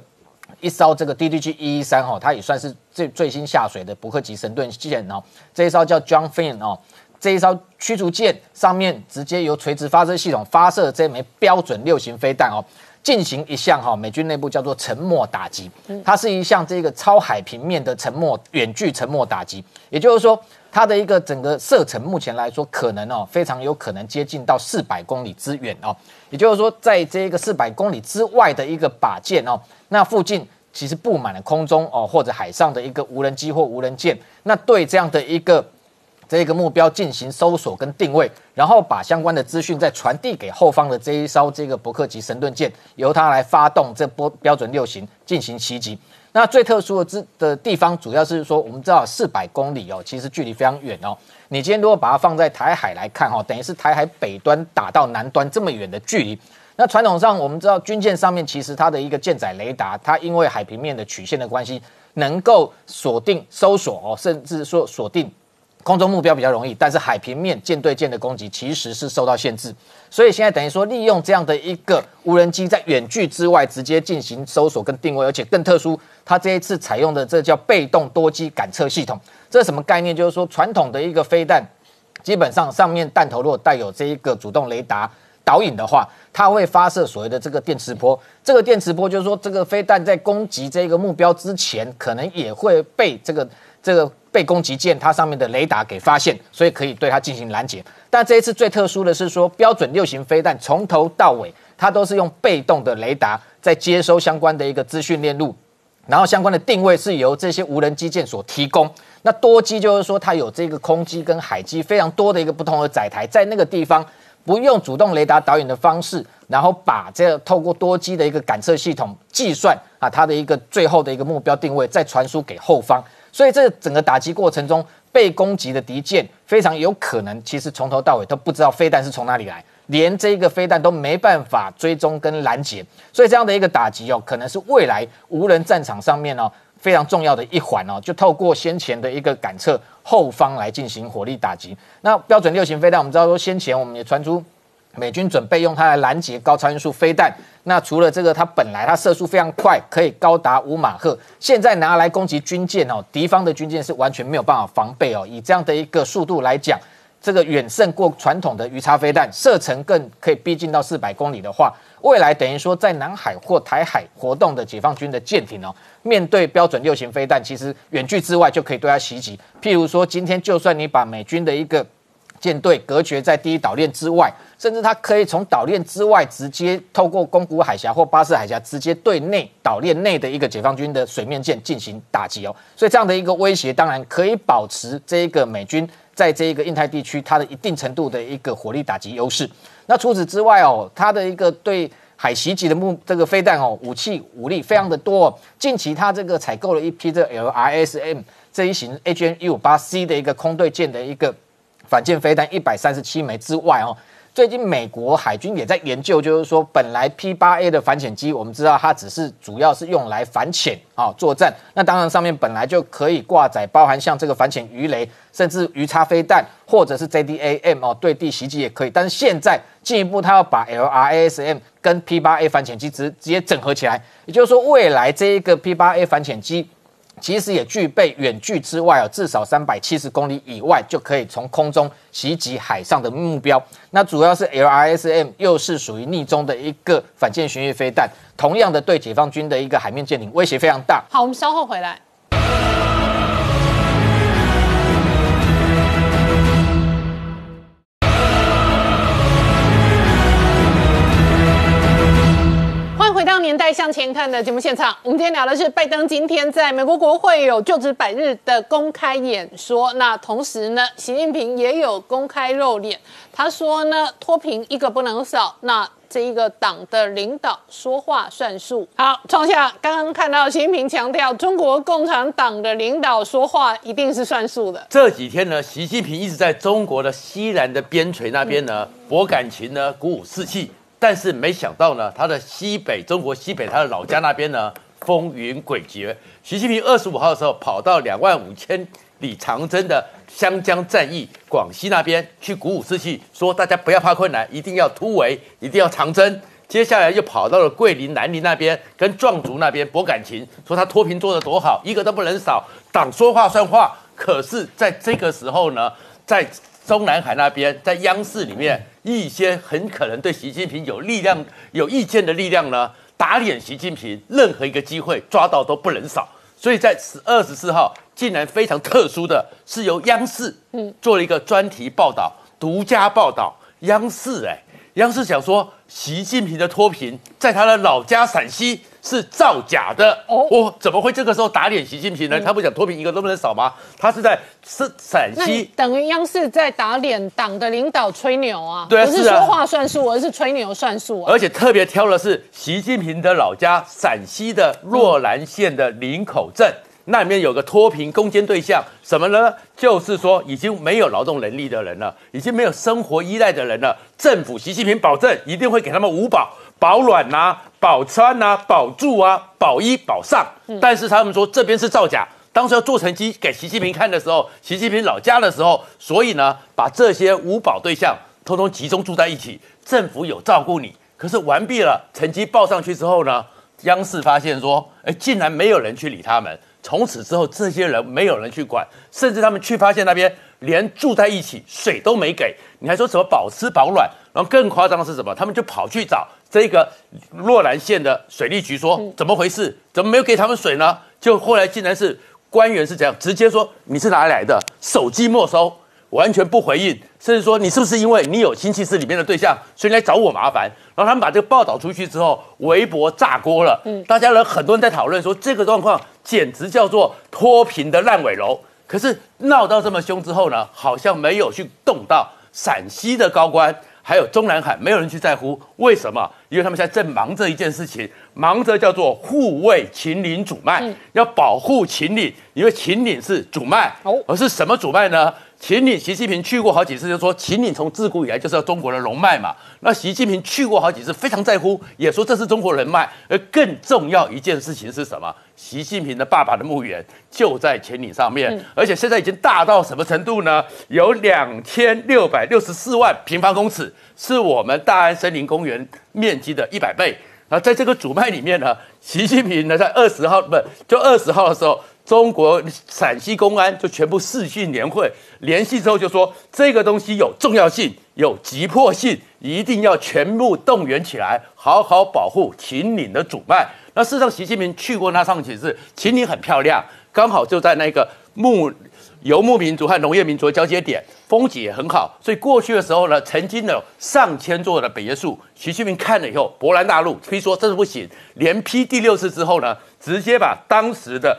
E: 一艘这个 DDG 一一三哈，它也算是最最新下水的伯克级神盾舰哦。这一艘叫 John Finn 哦，这一艘驱逐舰上面直接由垂直发射系统发射这枚标准六型飞弹哦，进行一项哈美军内部叫做沉默打击。它是一项这个超海平面的沉默远距沉默打击，也就是说它的一个整个射程目前来说可能哦非常有可能接近到四百公里之远哦。也就是说在这个四百公里之外的一个靶舰哦。那附近其实布满了空中哦或者海上的一个无人机或无人舰，那对这样的一个这个目标进行搜索跟定位，然后把相关的资讯再传递给后方的这一艘这个伯克级神盾舰，由它来发动这波标准六型进行袭击。那最特殊的之的地方，主要是说我们知道四百公里哦，其实距离非常远哦。你今天如果把它放在台海来看哈，等于是台海北端打到南端这么远的距离。那传统上我们知道军舰上面其实它的一个舰载雷达，它因为海平面的曲线的关系，能够锁定搜索哦，甚至说锁定空中目标比较容易，但是海平面舰对舰的攻击其实是受到限制。所以现在等于说利用这样的一个无人机在远距之外直接进行搜索跟定位，而且更特殊，它这一次采用的这叫被动多机感测系统。这是什么概念？就是说传统的一个飞弹，基本上上面弹头如果带有这一个主动雷达。导引的话，它会发射所谓的这个电磁波。这个电磁波就是说，这个飞弹在攻击这个目标之前，可能也会被这个这个被攻击舰它上面的雷达给发现，所以可以对它进行拦截。但这一次最特殊的是说，标准六型飞弹从头到尾，它都是用被动的雷达在接收相关的一个资讯链路，然后相关的定位是由这些无人机舰所提供。那多机就是说，它有这个空机跟海机非常多的一个不同的载台，在那个地方。不用主动雷达导引的方式，然后把这透过多机的一个感测系统计算啊，它的一个最后的一个目标定位，再传输给后方。所以这整个打击过程中，被攻击的敌舰非常有可能，其实从头到尾都不知道飞弹是从哪里来，连这个飞弹都没办法追踪跟拦截。所以这样的一个打击哦，可能是未来无人战场上面哦。非常重要的一环哦，就透过先前的一个感测后方来进行火力打击。那标准六型飞弹，我们知道说先前我们也传出美军准备用它来拦截高超音速飞弹。那除了这个，它本来它射速非常快，可以高达五马赫，现在拿来攻击军舰哦，敌方的军舰是完全没有办法防备哦。以这样的一个速度来讲，这个远胜过传统的鱼叉飞弹，射程更可以逼近到四百公里的话。未来等于说，在南海或台海活动的解放军的舰艇哦，面对标准六型飞弹，其实远距之外就可以对它袭击。譬如说，今天就算你把美军的一个舰队隔绝在第一岛链之外，甚至它可以从岛链之外直接透过宫古海峡或巴士海峡，直接对内岛链内的一个解放军的水面舰进行打击哦。所以这样的一个威胁，当然可以保持这一个美军。在这一个印太地区，它的一定程度的一个火力打击优势。那除此之外哦，它的一个对海袭击的目这个飞弹哦，武器武力非常的多、近期它这个采购了一批这 LRSM 这一型 HN 一五八 C 的一个空对舰的一个反舰飞弹一百三十七枚之外哦。最近美国海军也在研究，就是说，本来 P 八 A 的反潜机，我们知道它只是主要是用来反潜啊作战。那当然上面本来就可以挂载包含像这个反潜鱼雷，甚至鱼叉飞弹，或者是 JDAM 哦对地袭击也可以。但是现在进一步，它要把 LRASM 跟 P 八 A 反潜机直直接整合起来，也就是说，未来这一个 P 八 A 反潜机。其实也具备远距之外啊，至少三百七十公里以外就可以从空中袭击海上的目标。那主要是 LRSM 又是属于逆中的一个反舰巡弋飞弹，同样的对解放军的一个海面舰艇威胁非常大。
A: 好，我们稍后回来。向前看的节目现场，我们今天聊的是拜登今天在美国国会有就职百日的公开演说。那同时呢，习近平也有公开露脸，他说呢，脱贫一个不能少。那这一个党的领导说话算数。好，创下刚刚看到习近平强调，中国共产党的领导说话一定是算数的。
F: 这几天呢，习近平一直在中国的西南的边陲那边呢，博感情呢，鼓舞士气。但是没想到呢，他的西北中国西北他的老家那边呢风云诡谲。习近平二十五号的时候跑到两万五千里长征的湘江战役广西那边去鼓舞士气，说大家不要怕困难，一定要突围，一定要长征。接下来又跑到了桂林南宁那边跟壮族那边博感情，说他脱贫做得多好，一个都不能少，党说话算话。可是在这个时候呢，在中南海那边，在央视里面，一些很可能对习近平有力量、有意见的力量呢，打脸习近平，任何一个机会抓到都不能少。所以在十二十四号，竟然非常特殊的是由央视嗯做了一个专题报道，独家报道。央视哎，央视想说习近平的脱贫在他的老家陕西。是造假的哦！我怎么会这个时候打脸习近平呢？他不想脱贫一个都不能少吗？他是在是陕西，
A: 等于央视在打脸党的领导吹牛啊！
F: 对啊，
A: 不是说话算数，而是吹牛算数啊！
F: 而且特别挑的是习近平的老家陕西的洛兰县的林口镇，那里面有个脱贫攻坚对象，什么呢？就是说已经没有劳动能力的人了，已经没有生活依赖的人了。政府习近平保证一定会给他们五保。保暖呐，保穿呐，保住啊，保衣保上。但是他们说这边是造假。当时要做成绩给习近平看的时候，习近平老家的时候，所以呢，把这些五保对象通通集中住在一起。政府有照顾你，可是完毕了，成绩报上去之后呢，央视发现说，哎，竟然没有人去理他们。从此之后，这些人没有人去管，甚至他们去发现那边连住在一起水都没给。你还说什么保吃保暖？然后更夸张的是什么？他们就跑去找。这个洛南县的水利局说：“怎么回事？怎么没有给他们水呢？”就后来竟然是官员是这样直接说：“你是哪里来的？手机没收，完全不回应，甚至说你是不是因为你有亲戚是里面的对象，所以来找我麻烦？”然后他们把这个报道出去之后，微博炸锅了。嗯，大家呢很多人在讨论说这个状况简直叫做脱贫的烂尾楼。可是闹到这么凶之后呢，好像没有去动到陕西的高官。还有中南海，没有人去在乎，为什么？因为他们现在正忙着一件事情，忙着叫做护卫秦岭主脉，要保护秦岭，因为秦岭是主脉，而是什么主脉呢？秦岭，习近平去过好几次，就说秦岭从自古以来就是要中国的龙脉嘛。那习近平去过好几次，非常在乎，也说这是中国人脉。而更重要一件事情是什么？习近平的爸爸的墓园就在秦岭上面，而且现在已经大到什么程度呢？有两千六百六十四万平方公尺，是我们大安森林公园面积的一百倍。那在这个主脉里面呢，习近平呢在二十号不就二十号的时候。中国陕西公安就全部视讯联会联系之后，就说这个东西有重要性、有急迫性，一定要全部动员起来，好好保护秦岭的主脉。那事实上，习近平去过那上去是秦岭很漂亮，刚好就在那个牧游牧民族和农业民族的交接点，风景也很好。所以过去的时候呢，曾经有上千座的北叶树，习近平看了以后勃然大怒，非说这是不行。连批第六次之后呢，直接把当时的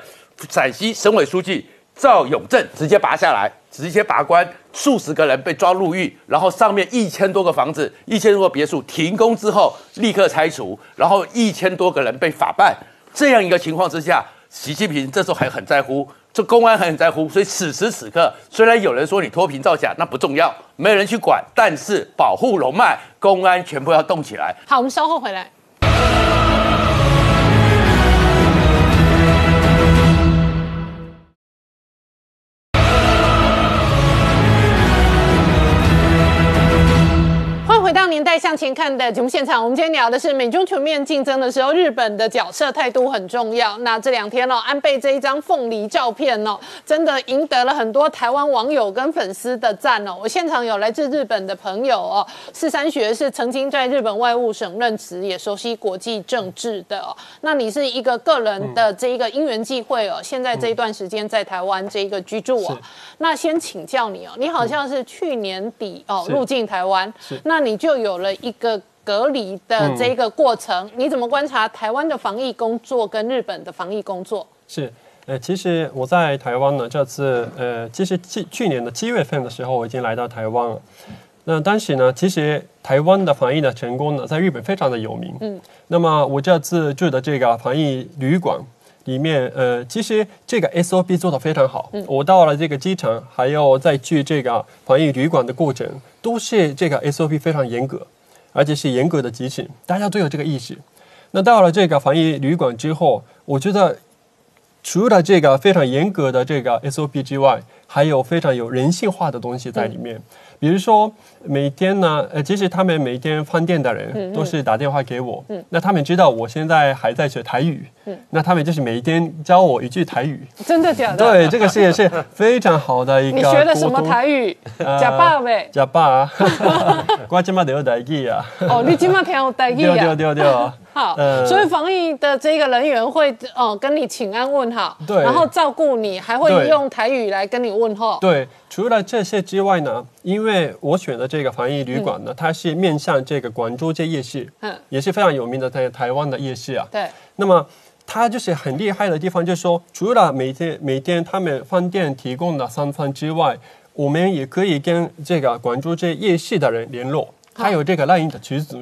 F: 陕西省委书记赵永正直接拔下来，直接拔关，数十个人被抓入狱，然后上面一千多个房子、一千多个别墅停工之后立刻拆除，然后一千多个人被法办，这样一个情况之下，习近平这时候还很在乎，这公安还很在乎，所以此时此刻，虽然有人说你脱贫造假，那不重要，没有人去管，但是保护龙脉，公安全部要动起来。
A: 好，我们稍后回来。回到年代向前看的节目现场。我们今天聊的是美中全面竞争的时候，日本的角色态度很重要。那这两天哦，安倍这一张凤梨照片哦，真的赢得了很多台湾网友跟粉丝的赞哦。我现场有来自日本的朋友哦，四三学是曾经在日本外务省任职，也熟悉国际政治的哦。那你是一个个人的这一个因缘际会哦，现在这一段时间在台湾这一个居住哦。那先请教你哦，你好像是去年底哦入境台湾，那你就有了一个隔离的这个过程，你怎么观察台湾的防疫工作跟日本的防疫工作？
G: 是，呃，其实我在台湾呢，这次呃，其实去去年的七月份的时候，我已经来到台湾了。那当时呢，其实台湾的防疫的成功呢，在日本非常的有名。嗯。那么我这次住的这个防疫旅馆里面，呃，其实这个 SOP 做得非常好。嗯。我到了这个机场，还有再去这个防疫旅馆的过程，都是这个 SOP 非常严格，而且是严格的执行，大家都有这个意识。那到了这个防疫旅馆之后，我觉得除了这个非常严格的这个 SOP 之外，还有非常有人性化的东西在里面。比如说每天呢，呃，其实他们每天饭店的人都是打电话给我，那他们知道我现在还在学台语，那他们就是每天教我一句台语。
A: 真的假的？
G: 对，这个是也是非常好的一个。
A: 你学的什么台语？假爸呗。
G: 假爸，我今嘛都有台语啊。
A: 哦，你今嘛听有台语啊？
G: 对对对。
A: 好，所以防疫的这个人员会哦跟你请安问好，
G: 对，
A: 然后照顾你，还会用台语来跟你问候。
G: 对，除了这些之外呢，因为我选的这个防疫旅馆呢，它是面向这个广州街夜市，嗯，也是非常有名的在台湾的夜市啊。
A: 对，
G: 那么它就是很厉害的地方，就是说除了每天每天他们饭店提供的三餐之外，我们也可以跟这个广州街夜市的人联络，还有这个 LINE 的群组。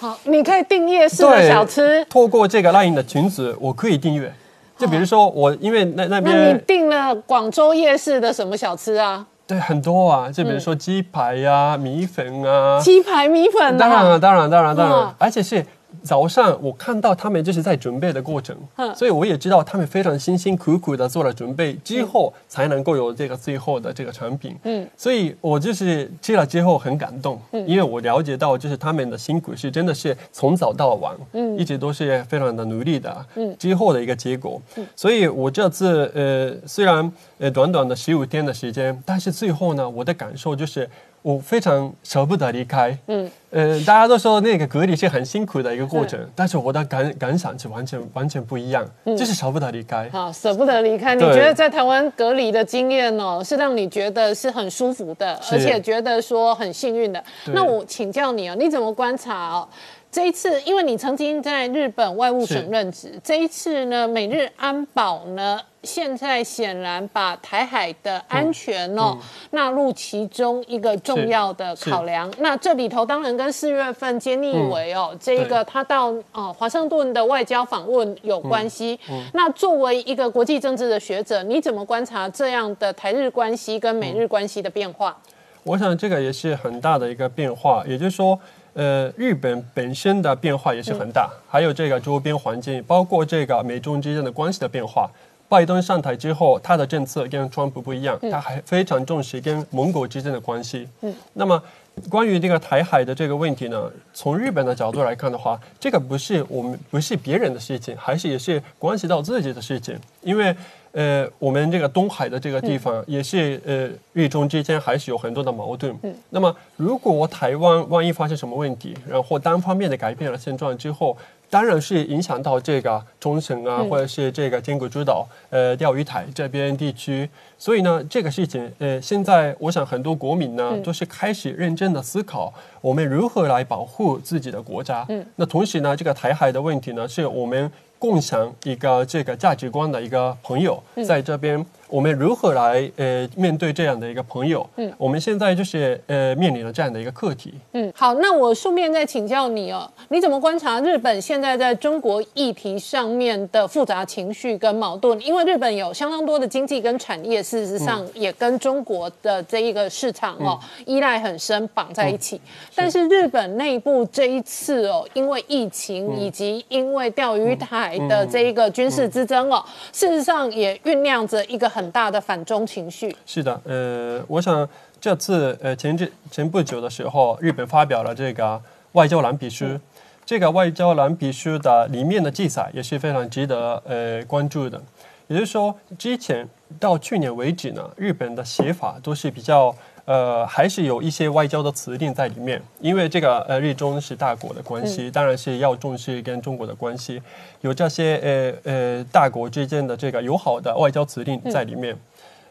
A: 好，你可以订夜市的小吃。
G: 透过这个 LINE 的群组，我可以订阅。就比如说我，因为那那边，
A: 那你订了广州夜市的什么小吃啊？
G: 对，很多啊。就比如说鸡排呀、米粉啊。
A: 鸡排、米粉。
G: 啊当然了，当然，当然，当然，而且是。早上我看到他们就是在准备的过程，所以我也知道他们非常辛辛苦苦的做了准备之后，才能够有这个最后的这个产品。嗯，所以我就是吃了之后很感动，因为我了解到就是他们的辛苦是真的是从早到晚，嗯，一直都是非常的努力的，嗯，之后的一个结果。所以我这次呃虽然呃短短的十五天的时间，但是最后呢，我的感受就是。我非常舍不得离开，嗯，呃，大家都说那个隔离是很辛苦的一个过程，但是我的感感想是完全完全不一样，就是舍不得离开。
A: 好，舍不得离开。你觉得在台湾隔离的经验哦，是让你觉得是很舒服的，而且觉得说很幸运的。那我请教你哦，你怎么观察哦？这一次，因为你曾经在日本外务省任职，这一次呢，美日安保呢，现在显然把台海的安全哦纳入其中一个重要的考量。那这里头当然跟四月份菅义伟哦，这个他到哦华盛顿的外交访问有关系。那作为一个国际政治的学者，你怎么观察这样的台日关系跟美日关系的变化？
G: 我想这个也是很大的一个变化，也就是说。呃，日本本身的变化也是很大，还有这个周边环境，包括这个美中之间的关系的变化。拜登上台之后，他的政策跟川普不一样，他还非常重视跟盟国之间的关系。嗯，那么关于这个台海的这个问题呢，从日本的角度来看的话，这个不是我们不是别人的事情，还是也是关系到自己的事情，因为。呃，我们这个东海的这个地方也是呃，日中之间还是有很多的矛盾。嗯，那么如果台湾万一发生什么问题，然后单方面的改变了现状之后，当然是影响到这个冲绳啊，或者是这个尖阁诸岛、呃钓鱼台这边地区。所以呢，这个事情呃，现在我想很多国民呢都是开始认真的思考，我们如何来保护自己的国家。嗯，那同时呢，这个台海的问题呢，是我们。共享一个这个价值观的一个朋友，在这边我们如何来呃面对这样的一个朋友？嗯，我们现在就是呃面临了这样的一个课题。
A: 嗯，好，那我顺便再请教你哦，你怎么观察日本现在在中国议题上面的复杂情绪跟矛盾？因为日本有相当多的经济跟产业，事实上也跟中国的这一个市场哦依赖很深，绑在一起。但是日本内部这一次哦，因为疫情以及因为钓鱼台的这一个军事之争哦，事实上也酝酿着一个很大的反中情绪。
G: 是的，呃，我想这次呃前这前不久的时候，日本发表了这个外交蓝皮书，这个外交蓝皮书的里面的记载也是非常值得呃关注的。也就是说，之前到去年为止呢，日本的写法都是比较呃，还是有一些外交的词令在里面，因为这个呃日中是大国的关系，当然是要重视跟中国的关系，有这些呃呃大国之间的这个友好的外交词令在里面。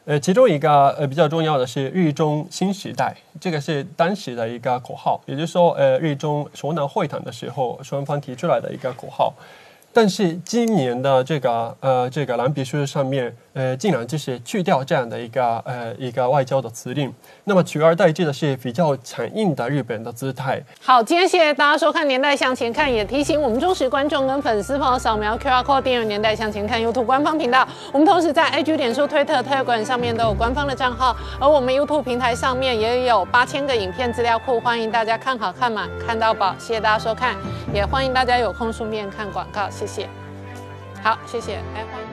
G: 呃，其中一个呃比较重要的是日中新时代，这个是当时的一个口号，也就是说，呃，日中首脑会谈的时候，双方提出来的一个口号。但是今年的这个呃这个蓝皮书上面，呃，竟然就是去掉这样的一个呃一个外交的辞令，那么取而代之的是比较强硬的日本的姿态。
A: 好，今天谢谢大家收看《年代向前看》，也提醒我们忠实观众跟粉丝朋友扫描 QR code 订阅《年代向前看》YouTube 官方频道。我们同时在 IG、脸书、推特、特管上面都有官方的账号，而我们 YouTube 平台上面也有八千个影片资料库，欢迎大家看好看满看到饱。谢谢大家收看，也欢迎大家有空顺便看广告，谢谢。好，谢谢，哎欢迎。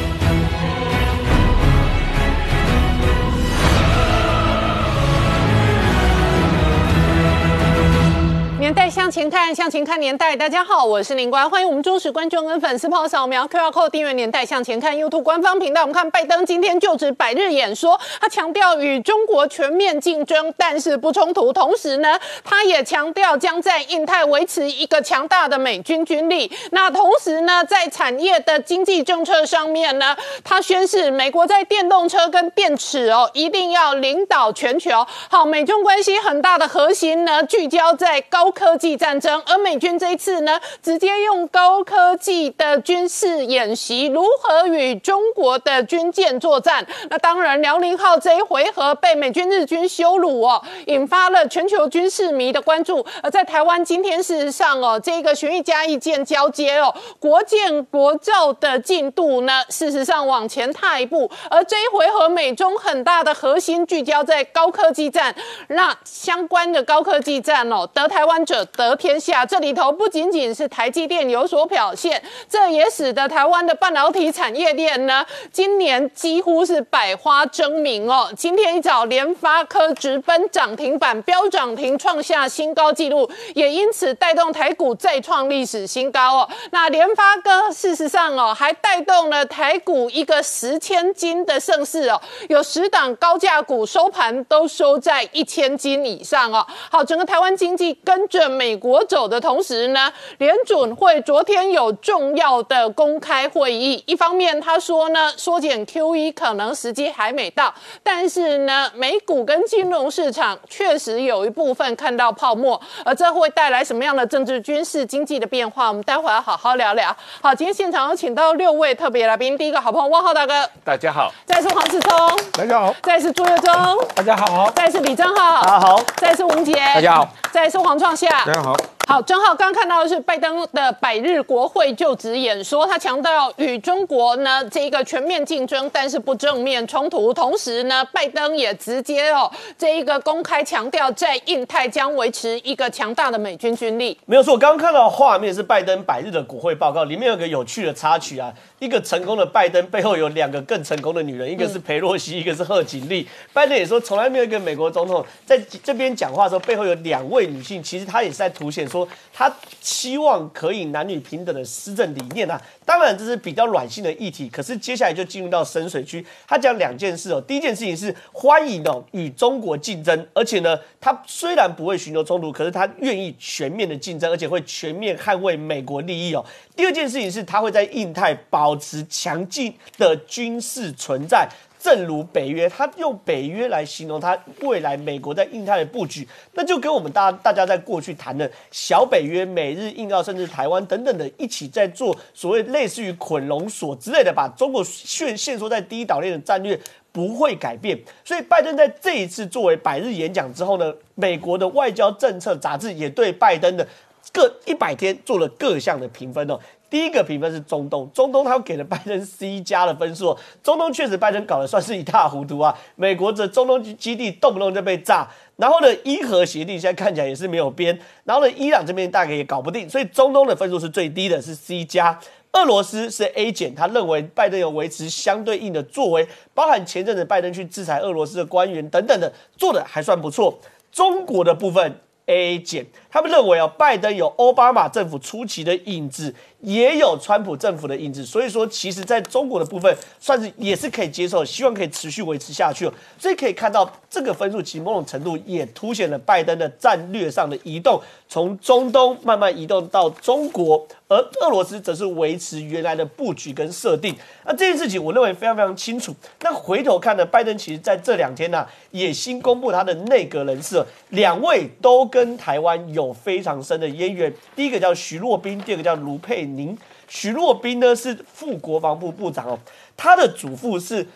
A: 年代向前看，向前看年代。大家好，我是林官，欢迎我们忠实观众跟粉丝朋友扫描 QR code 订阅《年代向前看》YouTube 官方频道。我们看拜登今天就职百日演说，他强调与中国全面竞争，但是不冲突。同时呢，他也强调将在印太维持一个强大的美军军力。那同时呢，在产业的经济政策上面呢，他宣示美国在电动车跟电池哦，一定要领导全球。好，美中关系很大的核心呢，聚焦在高科技战争，而美军这一次呢，直接用高科技的军事演习，如何与中国的军舰作战？那当然，辽宁号这一回合被美军日军羞辱哦，引发了全球军事迷的关注。而在台湾今天事实上哦，这个巡弋加一舰交接哦，国建国造的进度呢，事实上往前踏一步。而这一回合美中很大的核心聚焦在高科技战，那相关的高科技战哦，得台湾者得天下。这里头不仅仅是台积电有所表现，这也使得台湾的半导体产业链呢，今年几乎是百花争鸣哦。今天一早，联发科直奔涨停板，飙涨停创下新高纪录，也因此带动台股再创历史新高哦。那联发科事实上哦，还带动了台股一个十千金的盛世哦，有十档高价股收盘都收在一千金以上哦。好，整个台湾经济跟着美国走的同时呢，联准会昨天有重要的公开会议，一方面他说呢，缩减 QE 可能时机还没到，但是呢，美股跟金融市场确实有一部分看到泡沫，而这会带来什么样的政治、军事、经济的变化？我们待会儿要好好聊聊。好，今天现场有请到六位特别来宾，第一个好朋友汪浩大哥，
C: 大家好，
A: 再来是黄志聪，
H: 大家好，
A: 再来是朱月忠，
H: 大家好，
A: 再来是李正浩，
H: 大家好，
A: 再来是吴杰，
E: 大家好，
A: 再来是黄创
H: 大家好。
A: 好，正浩刚看到的是拜登的百日国会就职演说，他强调与中国呢这个全面竞争，但是不正面冲突。同时呢，拜登也直接哦这一个公开强调，在印太将维持一个强大的美军军力。
H: 没有错，我刚刚看到的画面是拜登百日的国会报告，里面有个有趣的插曲啊。一个成功的拜登背后有两个更成功的女人，一个是裴洛西，一个是贺锦丽。拜登也说，从来没有一个美国总统在这边讲话的时候背后有两位女性，其实他也是在凸显说他希望可以男女平等的施政理念啊。当然这是比较软性的议题，可是接下来就进入到深水区。他讲两件事哦，第一件事情是欢迎哦与中国竞争，而且呢，他虽然不会寻求冲突，可是他愿意全面的竞争，而且会全面捍卫美国利益哦。第二件事情是他会在印太保持强劲的军事存在。正如北约，他用北约来形容他未来美国在印太的布局，那就跟我们大大家在过去谈的小北约、美日印澳甚至台湾等等的，一起在做所谓类似于捆龙锁之类的，把中国限限缩在第一岛链的战略不会改变。所以拜登在这一次作为百日演讲之后呢，美国的外交政策杂志也对拜登的各一百天做了各项的评分哦。第一个评分是中东，中东他给了拜登 C 加的分数。中东确实拜登搞得算是一塌糊涂啊！美国的中东基地动不动就被炸，然后呢，伊核协定现在看起来也是没有边，然后呢，伊朗这边大概也搞不定，所以中东的分数是最低的，是 C 加。俄罗斯是 A 减，他认为拜登有维持相对应的作为，包含前阵子拜登去制裁俄罗斯的官员等等的，做的还算不错。中国的部分 A 减，他们认为哦，拜登有奥巴马政府初期的影子。也有川普政府的影子，所以说其实在中国的部分算是也是可以接受，希望可以持续维持下去。所以可以看到这个分数其实某种程度也凸显了拜登的战略上的移动，从中东慢慢移动到中国，而俄罗斯则是维持原来的布局跟设定。那这件事情我认为非常非常清楚。那回头看呢，拜登其实在这两天呢也新公布他的内阁人设，两位都跟台湾有非常深的渊源。第一个叫徐若冰，第二个叫卢佩。宁徐若冰呢是副国防部部长哦，他的祖父是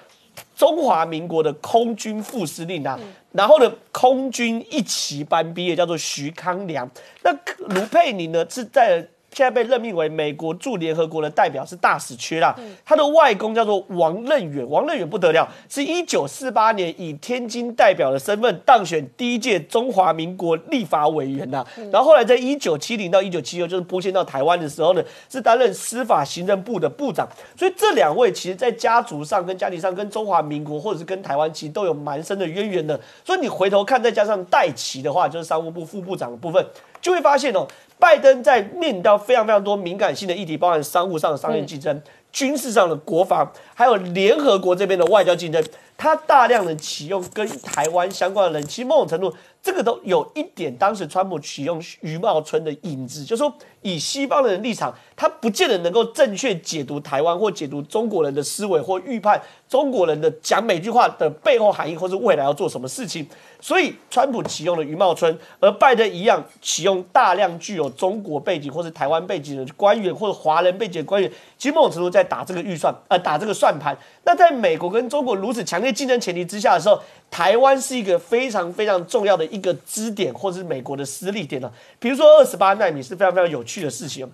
H: 中华民国的空军副司令啊，然后呢空军一旗班毕业，叫做徐康良。那卢佩宁呢是在。现在被任命为美国驻联合国的代表是大使缺啦。他的外公叫做王任远，王任远不得了，是一九四八年以天津代表的身份当选第一届中华民国立法委员呐。然后后来在一九七零到一九七六，就是拨迁到台湾的时候呢，是担任司法行政部的部长。所以这两位其实在家族上、跟家庭上、跟中华民国或者是跟台湾，其实都有蛮深的渊源的。所以你回头看，再加上戴奇的话，就是商务部副部长的部分，就会发现哦。拜登在面临到非常非常多敏感性的议题，包含商务上的商业竞争、军事上的国防，还有联合国这边的外交竞争，他大量的启用跟台湾相关的人，其实某种程度。这个都有一点，当时川普启用余茂春的影子，就是说以西方人的立场，他不见得能够正确解读台湾或解读中国人的思维，或预判中国人的讲每句话的背后含义，或是未来要做什么事情。所以川普启用了余茂春，而拜登一样启用大量具有中国背景或是台湾背景的官员，或者华人背景的官员，其实某种程度在打这个预算，呃，打这个算盘。那在美国跟中国如此强烈竞争前提之下的时候，台湾是一个非常非常重要的一个支点，或者是美国的私立点了。比如说二十八纳米是非常非常有趣的事情。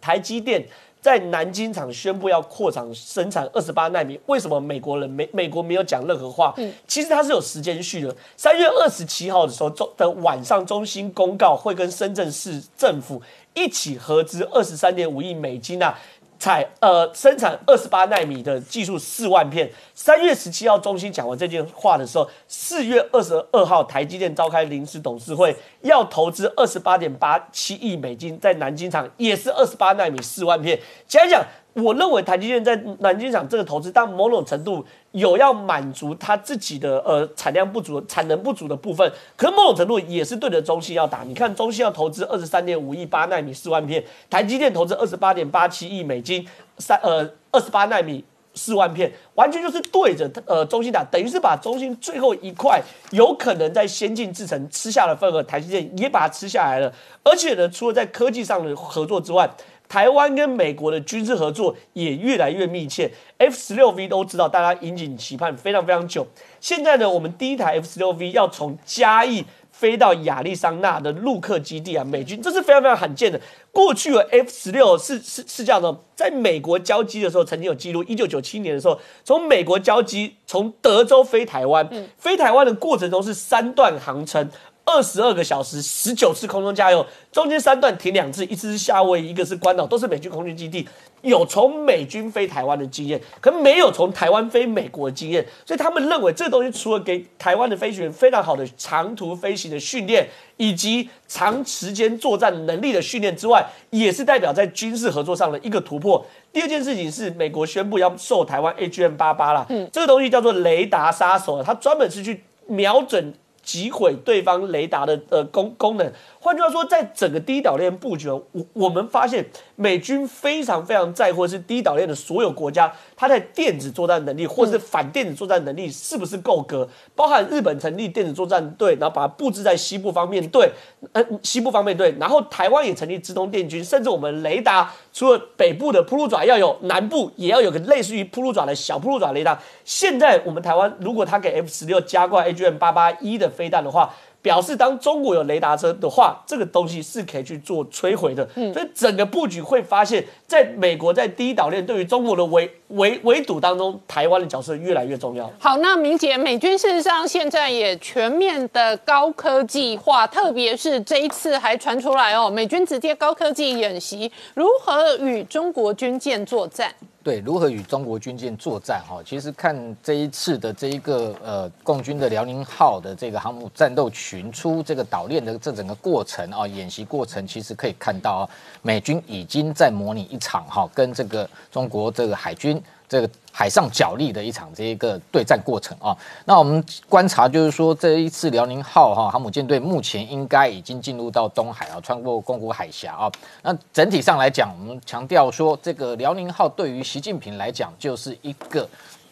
H: 台积电在南京厂宣布要扩厂生产二十八纳米，为什么美国人美美国没有讲任何话？嗯，其实它是有时间序的。三月二十七号的时候中的晚上，中心公告会跟深圳市政府一起合资二十三点五亿美金啊。采呃生产二十八纳米的技术四万片。三月十七号，中心讲完这句话的时候，四月二十二号，台积电召开临时董事会，要投资二十八点八七亿美金在南京厂，也是二十八纳米四万片。讲讲。我认为台积电在南京厂这个投资，但某种程度有要满足它自己的呃产量不足、产能不足的部分，可是某种程度也是对着中芯要打。你看中芯要投资二十三点五亿八纳米四万片，台积电投资二十八点八七亿美金三呃二十八纳米四万片，完全就是对着呃中芯打，等于是把中芯最后一块有可能在先进制程吃下的份额，台积电也把它吃下来了。而且呢，除了在科技上的合作之外，台湾跟美国的军事合作也越来越密切，F 十六 V 都知道，大家引颈期盼非常非常久。现在呢，我们第一台 F 十六 V 要从嘉义飞到亚利桑那的陆克基地啊，美军这是非常非常罕见的。过去的 F 十六是是是这样的，在美国交机的时候曾经有记录，一九九七年的时候，从美国交机从德州飞台湾，飞台湾的过程中是三段航程。二十二个小时，十九次空中加油，中间三段停两次，一次是夏威夷，一个是关岛，都是美军空军基地。有从美军飞台湾的经验，可没有从台湾飞美国的经验，所以他们认为这东西除了给台湾的飞行员非常好的长途飞行的训练，以及长时间作战能力的训练之外，也是代表在军事合作上的一个突破。第二件事情是，美国宣布要售台湾 AGM 八八了，嗯，这个东西叫做雷达杀手，它专门是去瞄准。击毁对方雷达的呃功功能，换句话说，在整个低岛链布局，我我们发现美军非常非常在乎是低岛链的所有国家，它在电子作战能力或者是反电子作战能力是不是够格？包含日本成立电子作战队，然后把它布置在西部方面队，呃西部方面队，然后台湾也成立直通电军，甚至我们雷达除了北部的铺路爪要有，南部也要有个类似于铺路爪的小铺路爪雷达。现在我们台湾如果它给 F 十六加挂 AGM 八八一的。飞弹的话，表示当中国有雷达车的话，这个东西是可以去做摧毁的。嗯，所以整个布局会发现，在美国在第一岛链对于中国的围围围堵当中，台湾的角色越来越重要。
A: 好，那明姐，美军事实上现在也全面的高科技化，特别是这一次还传出来哦，美军直接高科技演习，如何与中国军舰作战？
E: 对，如何与中国军舰作战？哈，其实看这一次的这一个呃，共军的辽宁号的这个航母战斗群出这个岛链的这整个过程啊，演习过程，其实可以看到啊，美军已经在模拟一场哈，跟这个中国这个海军。这个海上角力的一场这一个对战过程啊，那我们观察就是说，这一次辽宁号哈航母舰队目前应该已经进入到东海啊，穿过宫古海峡啊。那整体上来讲，我们强调说，这个辽宁号对于习近平来讲就是一个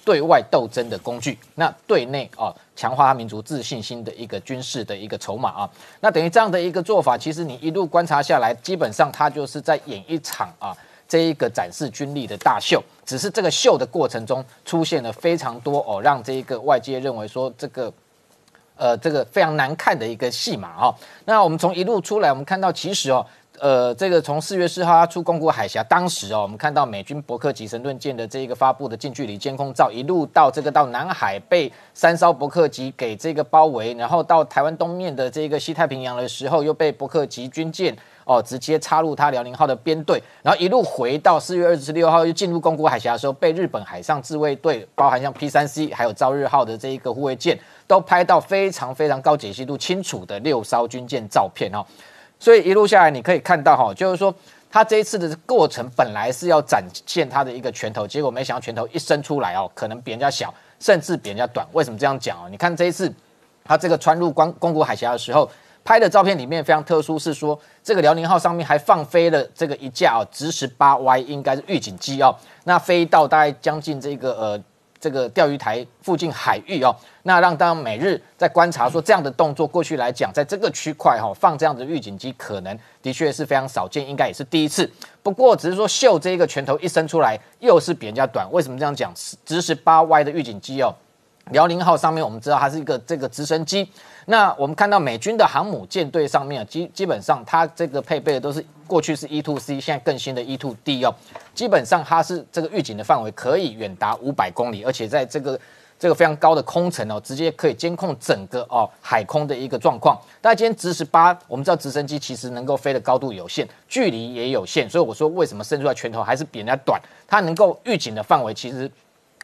E: 对外斗争的工具，那对内啊强化民族自信心的一个军事的一个筹码啊。那等于这样的一个做法，其实你一路观察下来，基本上他就是在演一场啊。这一个展示军力的大秀，只是这个秀的过程中出现了非常多哦，让这一个外界认为说这个，呃，这个非常难看的一个戏码哦。那我们从一路出来，我们看到其实哦，呃，这个从四月四号出宫古海峡，当时哦，我们看到美军伯克级神盾舰的这一个发布的近距离监控照，一路到这个到南海被三艘伯克级给这个包围，然后到台湾东面的这个西太平洋的时候，又被伯克级军舰。哦，直接插入他辽宁号的编队，然后一路回到四月二十六号又进入宫古海峡的时候，被日本海上自卫队，包含像 P 三 C 还有朝日号的这一个护卫舰，都拍到非常非常高解析度、清楚的六艘军舰照片哦。所以一路下来，你可以看到哈，就是说他这一次的过程本来是要展现他的一个拳头，结果没想到拳头一伸出来哦，可能比人家小，甚至比人家短。为什么这样讲哦？你看这一次他这个穿入关宫古海峡的时候。拍的照片里面非常特殊，是说这个辽宁号上面还放飞了这个一架哦直十八 Y，应该是预警机哦，那飞到大概将近这个呃这个钓鱼台附近海域哦，那让当每日在观察说这样的动作，过去来讲在这个区块哈放这样的预警机，可能的确是非常少见，应该也是第一次。不过只是说秀这一个拳头一伸出来，又是比人家短。为什么这样讲？直十八 Y 的预警机哦，辽宁号上面我们知道它是一个这个直升机。那我们看到美军的航母舰队上面基基本上它这个配备的都是过去是 E to C，现在更新的 E to D 哦，基本上它是这个预警的范围可以远达五百公里，而且在这个这个非常高的空层哦，直接可以监控整个哦海空的一个状况。但今天直十八，我们知道直升机其实能够飞的高度有限，距离也有限，所以我说为什么伸出来拳头还是比人家短？它能够预警的范围其实。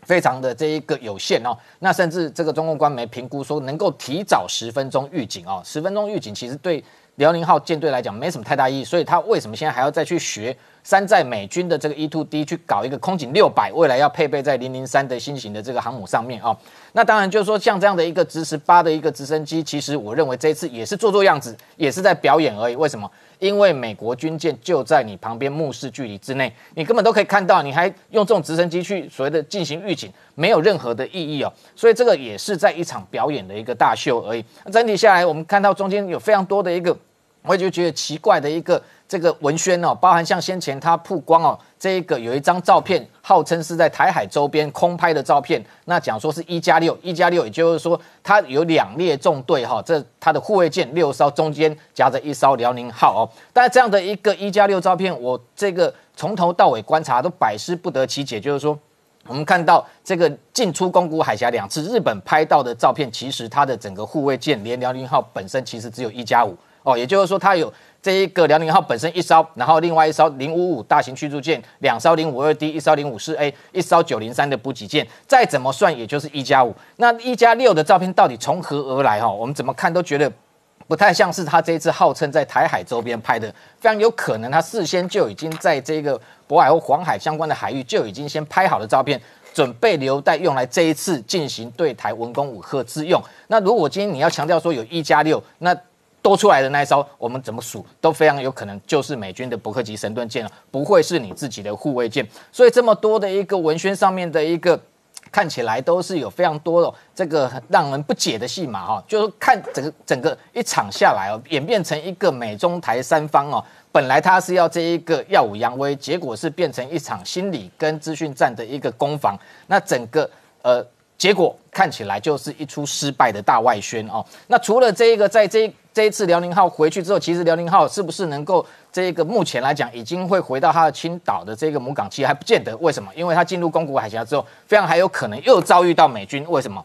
E: 非常的这一个有限哦，那甚至这个中共官媒评估说能够提早十分钟预警哦，十分钟预警其实对辽宁号舰队来讲没什么太大意义，所以他为什么现在还要再去学山寨美军的这个 E two D 去搞一个空警六百，未来要配备在零零三的新型的这个航母上面啊？那当然就是说像这样的一个直十八的一个直升机，其实我认为这一次也是做做样子，也是在表演而已。为什么？因为美国军舰就在你旁边目视距离之内，你根本都可以看到，你还用这种直升机去所谓的进行预警，没有任何的意义哦。所以这个也是在一场表演的一个大秀而已。整体下来，我们看到中间有非常多的一个，我就觉得奇怪的一个。这个文宣哦，包含像先前他曝光哦，这一个有一张照片，号称是在台海周边空拍的照片，那讲说是一加六，一加六，也就是说它有两列纵队哈，这它的护卫舰六艘中间夹着一艘辽宁号哦，但这样的一个一加六照片，我这个从头到尾观察都百思不得其解，就是说我们看到这个进出宫古海峡两次，日本拍到的照片，其实它的整个护卫舰连辽宁号本身其实只有一加五哦，也就是说它有这一个辽宁号本身一艘，然后另外一艘零五五大型驱逐舰，两艘零五二 D，一艘零五四 A，一艘九零三的补给舰，再怎么算也就是一加五。那一加六的照片到底从何而来？哈，我们怎么看都觉得。不太像是他这一次号称在台海周边拍的，非常有可能他事先就已经在这个渤海或黄海相关的海域就已经先拍好了照片，准备留待用来这一次进行对台文攻武赫之用。那如果今天你要强调说有一加六，那多出来的那一艘，我们怎么数都非常有可能就是美军的伯克级神盾舰了，不会是你自己的护卫舰。所以这么多的一个文宣上面的一个。看起来都是有非常多的这个让人不解的戏码哈，就是看整个整个一场下来哦，演变成一个美中台三方哦，本来他是要这一个耀武扬威，结果是变成一场心理跟资讯战的一个攻防，那整个呃结果看起来就是一出失败的大外宣哦。那除了这一个，在这这一次辽宁号回去之后，其实辽宁号是不是能够？这个目前来讲，已经会回到它的青岛的这个母港其实，还不见得。为什么？因为它进入宫古海峡之后，非常还有可能又遭遇到美军。为什么？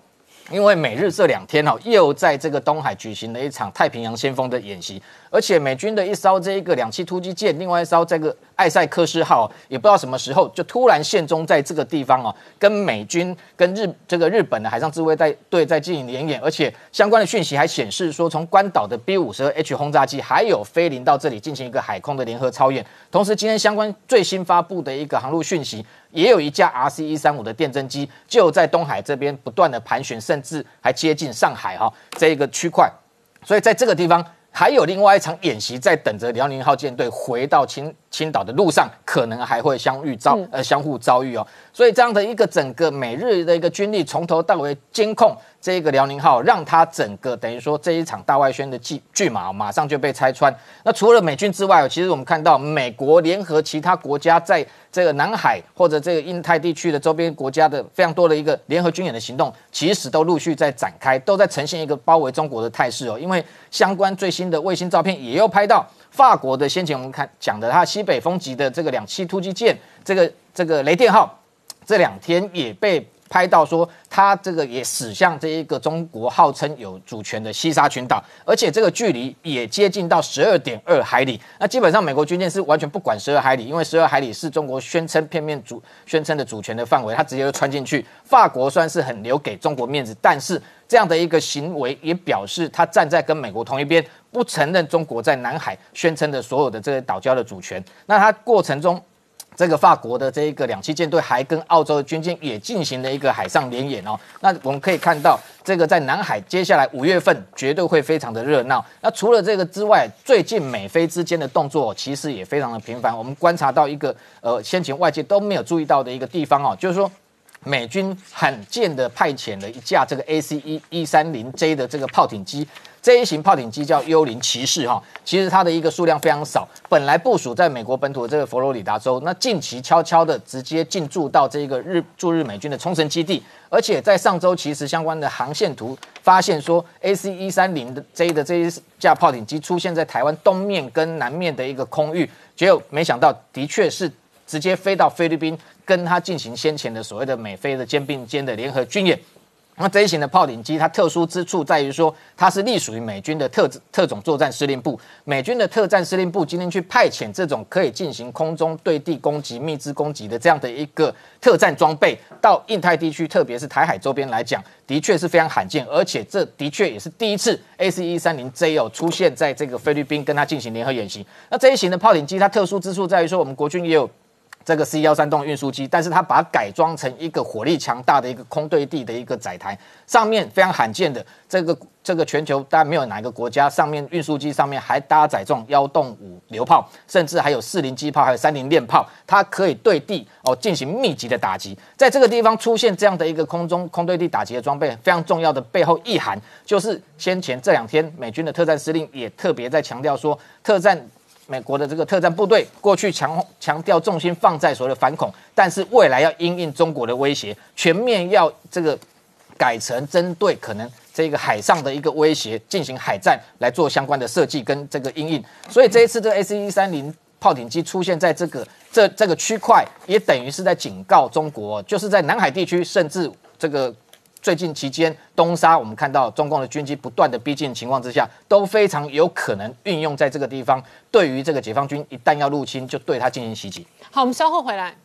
E: 因为美日这两天哦，又在这个东海举行了一场太平洋先锋的演习，而且美军的一艘这一个两栖突击舰，另外一艘这个艾塞克斯号，也不知道什么时候就突然现踪在这个地方哦，跟美军跟日这个日本的海上自卫队在进行联演，而且相关的讯息还显示说，从关岛的 B 五十二 H 轰炸机还有飞临到这里进行一个海空的联合操演。同时，今天相关最新发布的一个航路讯息。也有一架 RC 一三五的电侦机就在东海这边不断的盘旋，甚至还接近上海哈这一个区块，所以在这个地方还有另外一场演习在等着辽宁号舰队回到青青岛的路上，可能还会相遇遭呃相互遭遇哦，所以这样的一个整个美日的一个军力从头到尾监控。这个辽宁号让它整个等于说这一场大外宣的巨巨马马上就被拆穿。那除了美军之外，其实我们看到美国联合其他国家在这个南海或者这个印太地区的周边国家的非常多的一个联合军演的行动，其实都陆续在展开，都在呈现一个包围中国的态势哦。因为相关最新的卫星照片也又拍到法国的先前我们看讲的它西北风级的这个两栖突击舰，这个这个雷电号这两天也被。拍到说，它这个也驶向这一个中国号称有主权的西沙群岛，而且这个距离也接近到十二点二海里。那基本上美国军舰是完全不管十二海里，因为十二海里是中国宣称片面主宣称的主权的范围，它直接就穿进去。法国算是很留给中国面子，但是这样的一个行为也表示他站在跟美国同一边，不承认中国在南海宣称的所有的这些岛礁的主权。那它过程中。这个法国的这一个两栖舰队还跟澳洲的军舰也进行了一个海上联演哦。那我们可以看到，这个在南海接下来五月份绝对会非常的热闹。那除了这个之外，最近美菲之间的动作其实也非常的频繁。我们观察到一个呃先前外界都没有注意到的一个地方哦，就是说美军罕见的派遣了一架这个 A C 一一三零 J 的这个炮艇机。这一型炮艇机叫幽灵骑士哈，其实它的一个数量非常少，本来部署在美国本土的这个佛罗里达州，那近期悄悄的直接进驻到这个日驻日美军的冲绳基地，而且在上周其实相关的航线图发现说，A C 一三零的 J 的这一架炮艇机出现在台湾东面跟南面的一个空域，结果没想到的确是直接飞到菲律宾，跟他进行先前的所谓的美菲的肩并肩的联合军演。那这一型的炮艇机，它特殊之处在于说，它是隶属于美军的特特种作战司令部。美军的特战司令部今天去派遣这种可以进行空中对地攻击、密制攻击的这样的一个特战装备，到印太地区，特别是台海周边来讲，的确是非常罕见，而且这的确也是第一次 A C 一三零 J 哦出现在这个菲律宾跟它进行联合演习。那这一型的炮艇机，它特殊之处在于说，我们国军也有。这个 C 幺三栋运输机，但是它把它改装成一个火力强大的一个空对地的一个载台，上面非常罕见的这个这个全球大概没有哪一个国家上面运输机上面还搭载这种幺洞五榴炮，甚至还有四零机炮，还有三零链炮，它可以对地哦进行密集的打击。在这个地方出现这样的一个空中空对地打击的装备，非常重要的背后意涵就是先前这两天美军的特战司令也特别在强调说特战。美国的这个特战部队过去强强调重心放在所谓的反恐，但是未来要因应中国的威胁，全面要这个改成针对可能这个海上的一个威胁进行海战来做相关的设计跟这个因应。所以这一次这个 A C 一三零炮艇机出现在这个这这个区块，也等于是在警告中国，就是在南海地区，甚至这个最近期间东沙，我们看到中共的军机不断的逼近情况之下，都非常有可能运用在这个地方，对于这个解放军一旦要入侵，就对他进行袭击。
A: 好，我们稍后回来。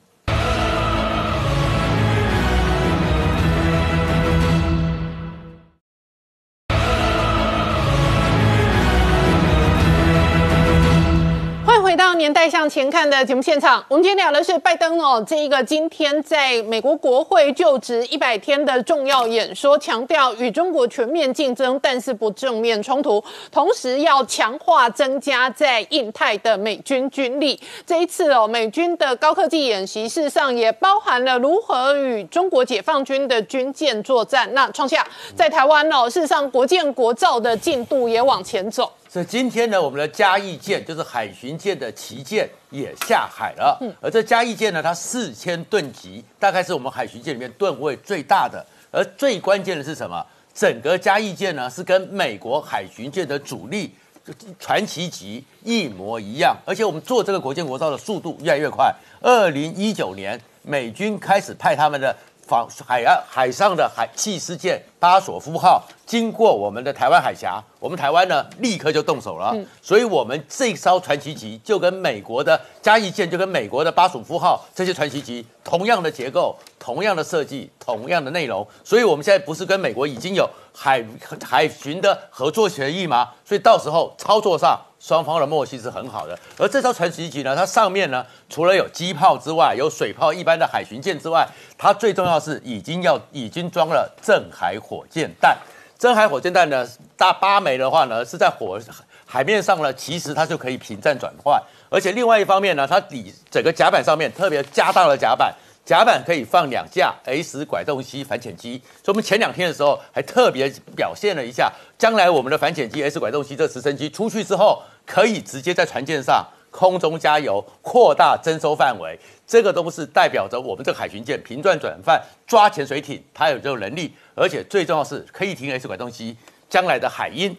A: 年代向前看的节目现场。我们今天聊的是拜登哦，这一个今天在美国国会就职一百天的重要演说，强调与中国全面竞争，但是不正面冲突，同时要强化增加在印太的美军军力。这一次哦，美军的高科技演习，事实上也包含了如何与中国解放军的军舰作战。那创下在台湾哦，事实上国建国造的进度也往前走。
F: 所以今天呢，我们的嘉义舰就是海巡舰的旗舰也下海了。嗯，而这嘉义舰呢，它四千吨级，大概是我们海巡舰里面吨位最大的。而最关键的是什么？整个嘉义舰呢，是跟美国海巡舰的主力传奇级一模一样，而且我们做这个国舰国造的速度越来越快。二零一九年，美军开始派他们的防海岸海上的海气事舰巴索夫号经过我们的台湾海峡，我们台湾呢立刻就动手了。所以，我们这艘传奇级就跟美国的嘉义舰，就跟美国的巴索夫号这些传奇级同样的结构、同样的设计、同样的内容。所以，我们现在不是跟美国已经有海海巡的合作协议吗？所以到时候操作上。双方的默契是很好的，而这艘传奇级呢，它上面呢除了有机炮之外，有水炮一般的海巡舰之外，它最重要是已经要已经装了镇海火箭弹。镇海火箭弹呢，大八枚的话呢，是在火海面上呢，其实它就可以平战转换。而且另外一方面呢，它底整个甲板上面特别加大了甲板。甲板可以放两架 S 拐动机反潜机，所以我们前两天的时候还特别表现了一下，将来我们的反潜机 S 拐动机这直升机出去之后，可以直接在船舰上空中加油，扩大征收范围。这个都是代表着我们这个海巡舰平转转换抓潜水艇，它有这种能力，而且最重要是可以停 S 拐动机，将来的海鹰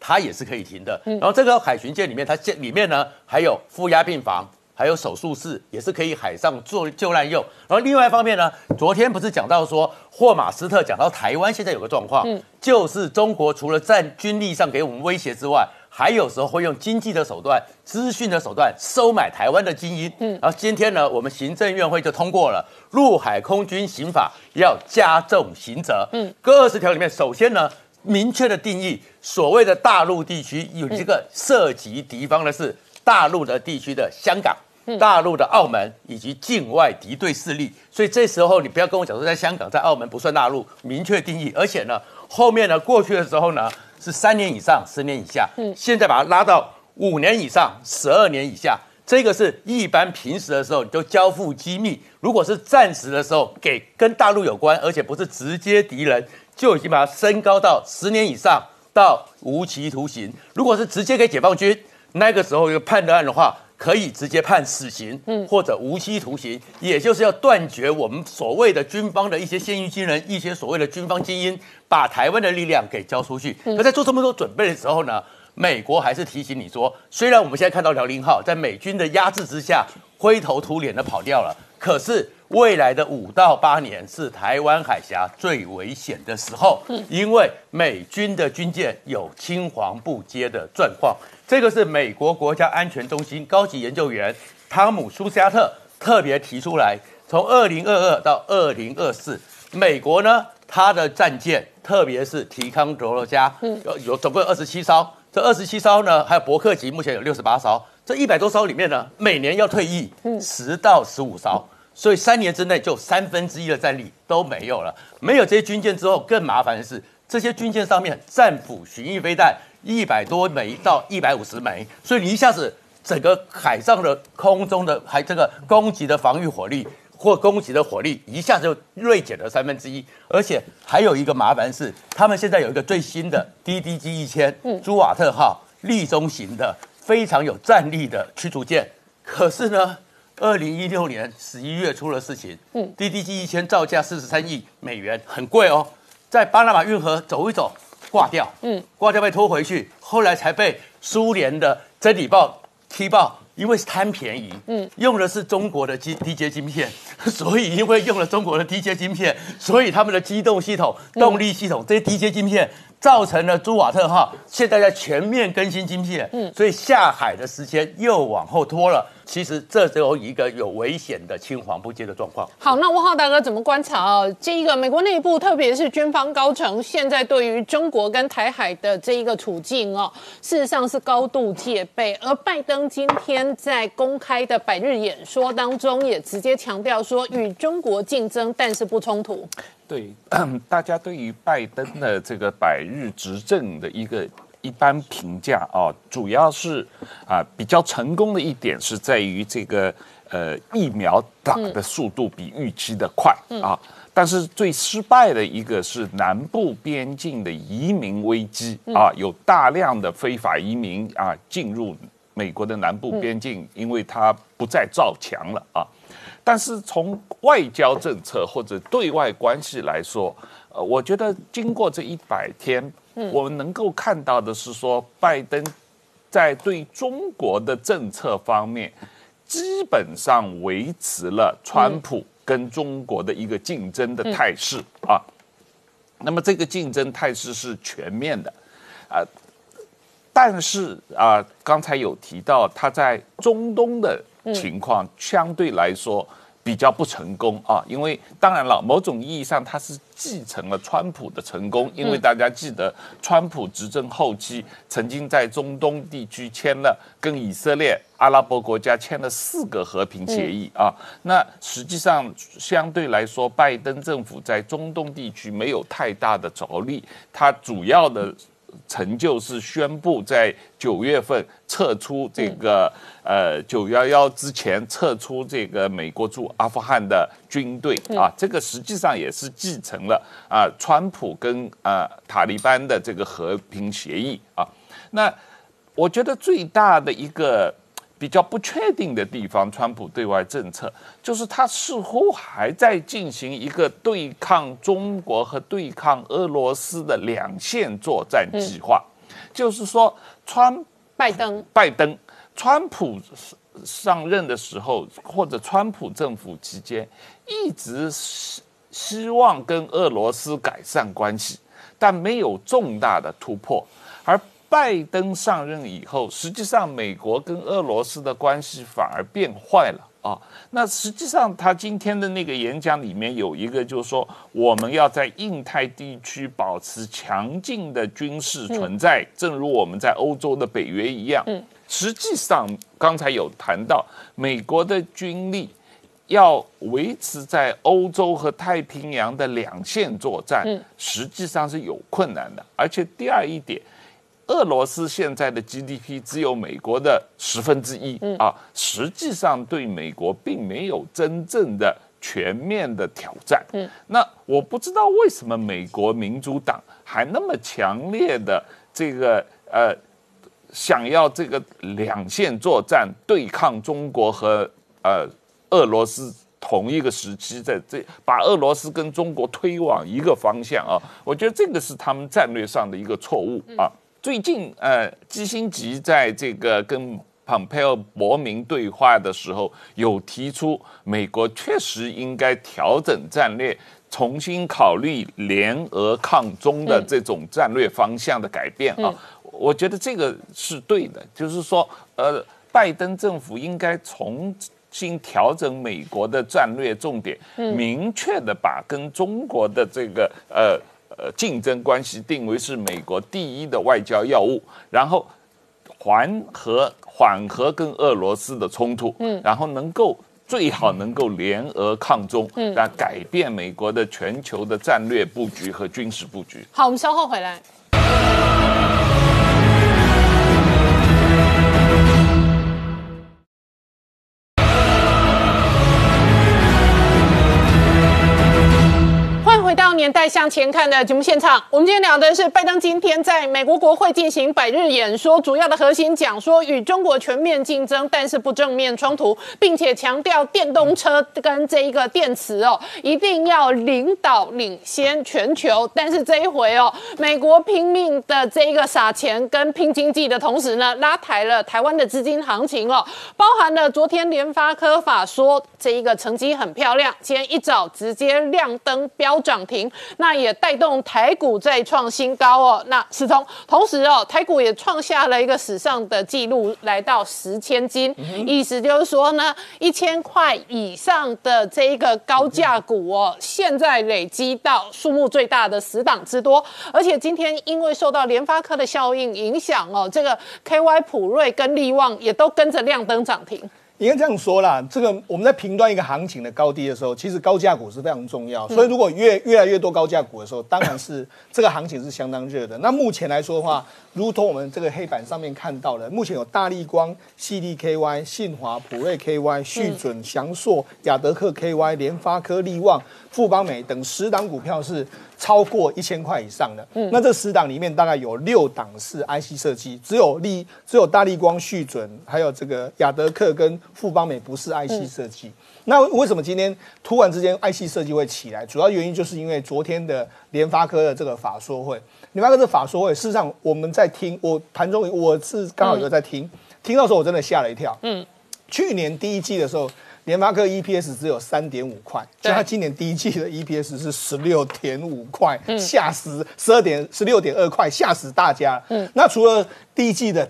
F: 它也是可以停的。然后这个海巡舰里面，它舰里面呢还有负压病房。还有手术室也是可以海上做救难用。然后另外一方面呢，昨天不是讲到说霍马斯特讲到台湾现在有个状况，嗯，就是中国除了在军力上给我们威胁之外，还有时候会用经济的手段、资讯的手段收买台湾的精英。嗯，然后今天呢，我们行政院会就通过了陆海空军刑法要加重刑责。嗯，各二十条里面，首先呢，明确的定义所谓的大陆地区有一个涉及敌方的是大陆的地区的香港。大陆的澳门以及境外敌对势力，所以这时候你不要跟我讲说在香港、在澳门不算大陆，明确定义。而且呢，后面呢过去的时候呢是三年以上、十年以下，嗯，现在把它拉到五年以上、十二年以下。这个是一般平时的时候你就交付机密，如果是暂时的时候给跟大陆有关，而且不是直接敌人，就已经把它升高到十年以上到无期徒刑。如果是直接给解放军，那个时候有判断案的话。可以直接判死刑，嗯，或者无期徒刑，也就是要断绝我们所谓的军方的一些现役军人，一些所谓的军方精英，把台湾的力量给交出去。可在做这么多准备的时候呢，美国还是提醒你说，虽然我们现在看到辽宁号在美军的压制之下灰头土脸的跑掉了，可是未来的五到八年是台湾海峡最危险的时候，因为美军的军舰有青黄不接的状况。这个是美国国家安全中心高级研究员汤姆舒斯加特特别提出来，从二零二二到二零二四，美国呢，它的战舰，特别是提康德罗加，有有总共二十七艘，这二十七艘呢，还有伯克级，目前有六十八艘，这一百多艘里面呢，每年要退役十到十五艘，所以三年之内就三分之一的战力都没有了。没有这些军舰之后，更麻烦的是，这些军舰上面战斧巡弋飞弹。一百多枚到一百五十枚，所以你一下子整个海上的、空中的，还这个攻击的防御火力或攻击的火力，一下子就锐减了三分之一。而且还有一个麻烦是，他们现在有一个最新的 DDG 一千朱瓦特号立中型的非常有战力的驱逐舰，可是呢，二零一六年十一月出了事情，嗯，DDG 一千造价四十三亿美元，很贵哦，在巴拿马运河走一走。挂掉，嗯，挂掉被拖回去，后来才被苏联的《真理报》踢爆，因为是贪便宜，嗯，用的是中国的基低阶晶片，所以因为用了中国的低阶晶片，所以他们的机动系统、动力系统这些低阶晶片。造成了朱瓦特号现在在全面更新晶片，嗯，所以下海的时间又往后拖了。其实这只有一个有危险的青黄不接的状况。
A: 好，那汪浩大哥怎么观察啊？这一个美国内部，特别是军方高层，现在对于中国跟台海的这一个处境哦，事实上是高度戒备。而拜登今天在公开的百日演说当中，也直接强调说，与中国竞争，但是不冲突。
C: 对，大家对于拜登的这个百日执政的一个一般评价啊，主要是啊比较成功的一点是在于这个呃疫苗打的速度比预期的快啊，但是最失败的一个是南部边境的移民危机啊，有大量的非法移民啊进入美国的南部边境，因为它不再造墙了啊。但是从外交政策或者对外关系来说，呃，我觉得经过这一百天，我们能够看到的是说，拜登在对中国的政策方面，基本上维持了川普跟中国的一个竞争的态势啊。那么这个竞争态势是全面的，啊，但是啊，刚才有提到他在中东的情况相对来说。比较不成功啊，因为当然了，某种意义上他是继承了川普的成功，因为大家记得，川普执政后期曾经在中东地区签了跟以色列、阿拉伯国家签了四个和平协议啊。那实际上相对来说，拜登政府在中东地区没有太大的着力，他主要的。成就是宣布在九月份撤出这个呃九幺幺之前撤出这个美国驻阿富汗的军队啊，这个实际上也是继承了啊川普跟啊塔利班的这个和平协议啊。那我觉得最大的一个。比较不确定的地方，川普对外政策就是他似乎还在进行一个对抗中国和对抗俄罗斯的两线作战计划。就是说，川
A: 拜登
C: 拜登川普上任的时候，或者川普政府期间，一直希希望跟俄罗斯改善关系，但没有重大的突破，而。拜登上任以后，实际上美国跟俄罗斯的关系反而变坏了啊。那实际上他今天的那个演讲里面有一个，就是说我们要在印太地区保持强劲的军事存在，正如我们在欧洲的北约一样。实际上刚才有谈到，美国的军力要维持在欧洲和太平洋的两线作战，实际上是有困难的。而且第二一点。俄罗斯现在的 GDP 只有美国的十分之一啊，实际上对美国并没有真正的全面的挑战。嗯，那我不知道为什么美国民主党还那么强烈的这个呃，想要这个两线作战对抗中国和呃俄罗斯同一个时期，在这把俄罗斯跟中国推往一个方向啊，我觉得这个是他们战略上的一个错误啊。最近，呃，基辛吉在这个跟蓬佩奥伯明对话的时候，有提出美国确实应该调整战略，重新考虑联俄抗中的这种战略方向的改变啊。我觉得这个是对的，就是说，呃，拜登政府应该重新调整美国的战略重点，明确的把跟中国的这个呃。呃，竞争关系定为是美国第一的外交要务，然后缓和缓和跟俄罗斯的冲突，嗯，然后能够最好能够联俄抗中，嗯，来改变美国的全球的战略布局和军事布局。
A: 好，我们稍后回来。年代向前看的节目现场，我们今天聊的是拜登今天在美国国会进行百日演说，主要的核心讲说与中国全面竞争，但是不正面冲突，并且强调电动车跟这一个电池哦，一定要领导领先全球。但是这一回哦，美国拼命的这一个撒钱跟拼经济的同时呢，拉抬了台湾的资金行情哦，包含了昨天联发科法说这一个成绩很漂亮，今天一早直接亮灯飙涨停，那也带动台股再创新高哦。那是同同时哦，台股也创下了一个史上的纪录，来到十千金，意思就是说呢，一千块以上的这一个高价股哦，现在累积到数目最大的十档之多，而且今天因为受到联发科的效应影响哦，这个 KY 普瑞跟力旺也都跟着亮灯涨停。
I: 应该这样说啦，这个我们在评断一个行情的高低的时候，其实高价股是非常重要。所以如果越越来越多高价股的时候，当然是这个行情是相当热的。那目前来说的话，如同我们这个黑板上面看到的，目前有大力光、CDKY、信华、普瑞 KY、旭准、翔硕、亚德克 KY、联发科、力旺、富邦美等十档股票是超过一千块以上的。嗯那这十档里面大概有六档是 IC 设计，只有力只有大力光、旭准，还有这个亚德克跟富邦美不是 IC 设计。那为什么今天突然之间 IC 设计会起来？主要原因就是因为昨天的联发科的这个法说会，联发科是法说会，事实上我们在听，我盘中我是刚好有在听，听到时候我真的吓了一跳。嗯，去年第一季的时候，联发科 EPS 只有三点五块，就它今年第一季的 EPS 是十六点五块，吓死十二点十六点二块，吓死大家。嗯，那除了第一季的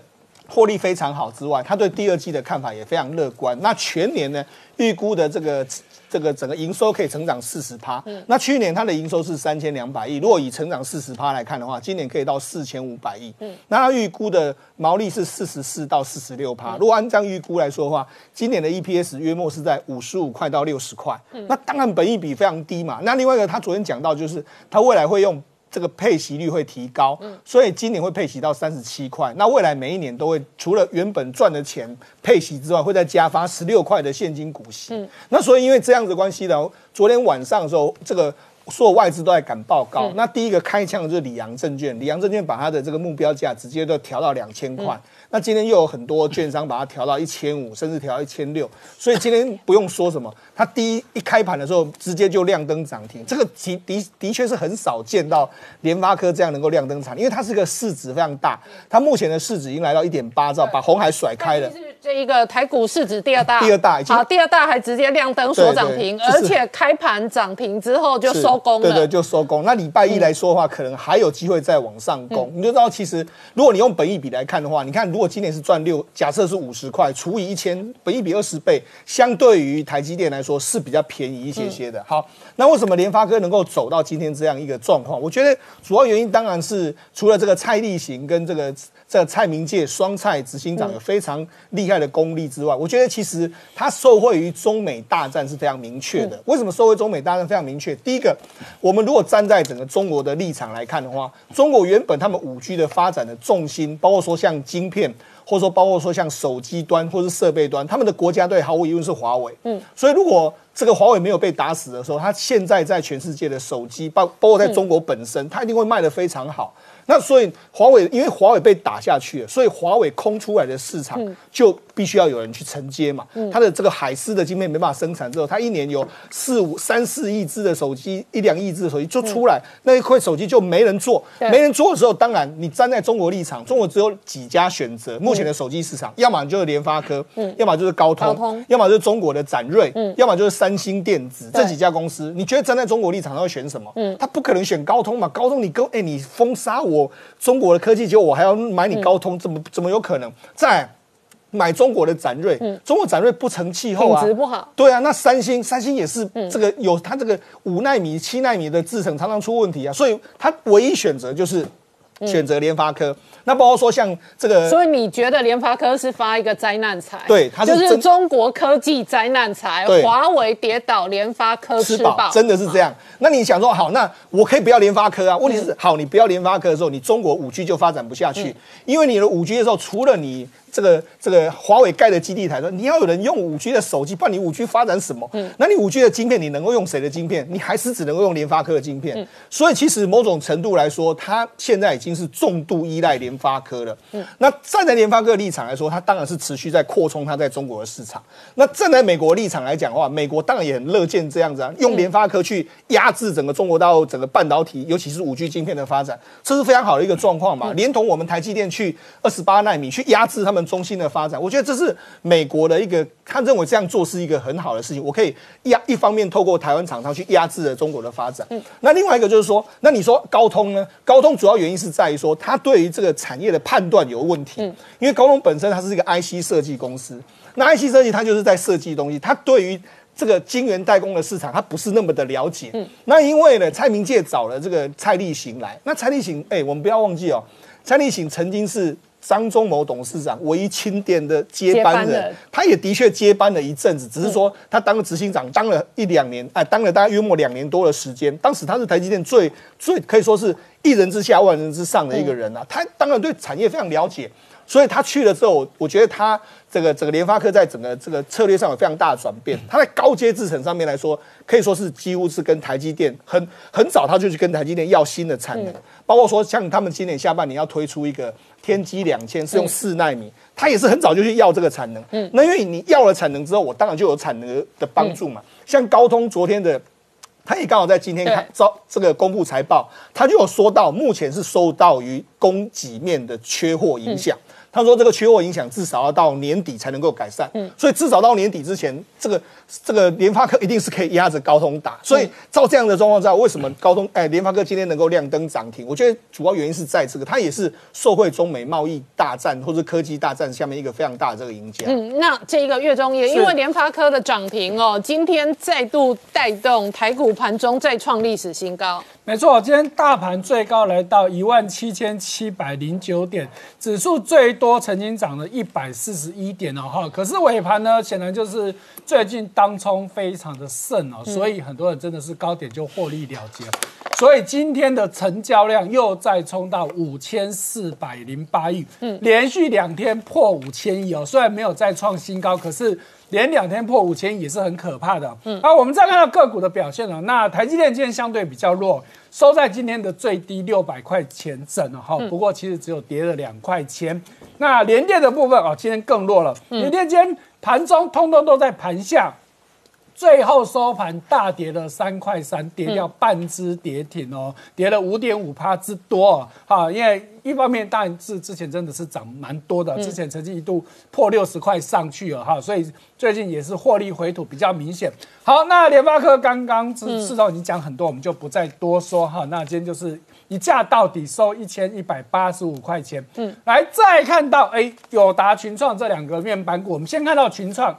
I: 获利非常好之外，他对第二季的看法也非常乐观。那全年呢，预估的这个这个整个营收可以成长四十趴。那去年它的营收是三千两百亿，如果以成长四十趴来看的话，今年可以到四千五百亿。那它预估的毛利是四十四到四十六趴。如果按这样预估来说的话，今年的 EPS 约莫是在五十五块到六十块。那当然本益比非常低嘛。那另外一个，他昨天讲到就是他未来会用。这个配息率会提高，所以今年会配息到三十七块。那未来每一年都会除了原本赚的钱配息之外，会再加发十六块的现金股息。那所以因为这样子关系呢，昨天晚上的时候，这个所有外资都在赶报告。那第一个开枪的就是里昂证券，里昂证券把它的这个目标价直接都调到两千块。那今天又有很多券商把它调到一千五，甚至调到一千六，所以今天不用说什么，它第一一开盘的时候直接就亮灯涨停，这个的的的确是很少见到联发科这样能够亮灯涨，因为它是个市值非常大，它目前的市值已经来到一点八兆，把红海甩开了。
A: 这一个台股市值第二大，
I: 第二大
A: 好，第二大还直接亮灯锁涨停，而且开盘涨停之后就收工了，
I: 对对，就收工。那礼拜一来说的话，可能还有机会再往上攻。你就知道，其实如果你用本益比来看的话，你看如果今年是赚六，假设是五十块除以一千，本一比二十倍，相对于台积电来说是比较便宜一些些的。好，那为什么联发科能够走到今天这样一个状况？我觉得主要原因当然是除了这个蔡立行跟这个。这蔡明介双蔡执行长有非常厉害的功力之外，我觉得其实他受惠于中美大战是非常明确的。为什么受惠中美大战非常明确？第一个，我们如果站在整个中国的立场来看的话，中国原本他们五 G 的发展的重心，包括说像晶片，或者说包括说像手机端或是设备端，他们的国家队毫无疑问是华为。嗯，所以如果这个华为没有被打死的时候，它现在在全世界的手机，包包括在中国本身，它一定会卖得非常好。那所以华为因为华为被打下去了，所以华为空出来的市场就必须要有人去承接嘛。它的这个海思的晶片没办法生产之后，它一年有四五三四亿只的手机，一两亿只的手机就出来，那一块手机就没人做，没人做的时候，当然你站在中国立场，中国只有几家选择，目前的手机市场，要么就是联发科，要么就是高通，要么就是中国的展锐，要么就是三星电子这几家公司。你觉得站在中国立场，他会选什么？嗯他不可能选高通嘛？高通你跟哎你封杀我。中国的科技，结果我还要买你高通，怎么怎么有可能？再买中国的展锐，中国展锐不成气候啊，
A: 品质不好。
I: 对啊，那三星，三星也是这个有它这个五纳米、七纳米的制程常常出问题啊，所以它唯一选择就是选择联发科。那包括说像这个，
A: 所以你觉得联发科是发一个灾难财？
I: 对，它
A: 就是中国科技灾难财。华为跌倒，联发科吃饱，
I: 真的是这样。那你想说好，那我可以不要联发科啊？问题是好，你不要联发科的时候，你中国五 G 就发展不下去，因为你的五 G 的时候，除了你这个这个华为盖的基地台说，你要有人用五 G 的手机，不然你五 G 发展什么？嗯那你五 G 的晶片，你能够用谁的晶片？你还是只能够用联发科的晶片。所以其实某种程度来说，它现在已经是重度依赖联发科了。那站在联发科的立场来说，它当然是持续在扩充它在中国的市场。那站在美国立场来讲的话，美国当然也很乐见这样子啊，用联发科去压制整个中国大陆整个半导体，尤其是五 G 晶片的发展，这是非常好的一个状况嘛。连同我们台积电去二十八纳米去压制他们中心的发展，我觉得这是美国的一个，他认为这样做是一个很好的事情。我可以压一方面透过台湾厂商去压制了中国的发展。那另外一个就是说，那你说高通呢？高通主要原因是在于说，它对于这个产业的判断有问题。因为高通本身它是一个 IC 设计公司，那 IC 设计它就是在设计东西，它对于这个晶圆代工的市场，它不是那么的了解。嗯那因为呢，蔡明介找了这个蔡立行来，那蔡立行，哎，我们不要忘记哦，蔡立行曾经是张忠谋董事长唯一钦点的接班人，
A: 班
I: 他也的确接班了一阵子，只是说他当了执行长，当了一两年，哎、当了大概约莫两年多的时间。当时他是台积电最最可以说是一人之下万人之上的一个人啊，他当然对产业非常了解。所以他去了之后，我觉得他这个整个联发科在整个这个策略上有非常大的转变。他在高阶制程上面来说，可以说是几乎是跟台积电很很早他就去跟台积电要新的产能，包括说像他们今年下半年要推出一个天玑两千是用四纳米，他也是很早就去要这个产能。嗯，那因为你要了产能之后，我当然就有产能的帮助嘛。像高通昨天的。他也刚好在今天看
A: 对
I: 招这个公布财报，他就有说到，目前是受到于供给面的缺货影响。他说这个缺货影响至少要到年底才能够改善，嗯所以至少到年底之前，这个这个联发科一定是可以压着高通打。所以照这样的状况之下，为什么高通哎联发科今天能够亮灯涨停？我觉得主要原因是在这个，它也是受惠中美贸易大战或者科技大战下面一个非常大的这个赢家。
A: 嗯，那这个月中也因为联发科的涨停哦，今天再度带动台股盘中再创历史新高。
J: 没错，今天大盘最高来到一万七千七百零九点，指数最多曾经涨了一百四十一点哦哈。可是尾盘呢，显然就是最近当冲非常的盛哦，所以很多人真的是高点就获利了结。所以今天的成交量又再冲到五千四百零八亿，嗯，连续两天破五千亿哦。虽然没有再创新高，可是连两天破五千也是很可怕的。嗯，啊，我们再看到个股的表现哦，那台积电今天相对比较弱，收在今天的最低六百块钱整了哈。不过其实只有跌了两块钱。那联电的部分哦，今天更弱了，联电今天盘中通通都在盘下。最后收盘大跌了三块三，跌掉半只跌停哦，跌了五点五趴之多哦。好，因为一方面当然是之前真的是涨蛮多的，之前曾经一度破六十块上去了哈，所以最近也是获利回吐比较明显。好，那联发科刚刚市市场已经讲很多，我们就不再多说哈。那今天就是一价到底收一千一百八十五块钱。嗯，来再看到哎，友达、群创这两个面板股，我们先看到群创。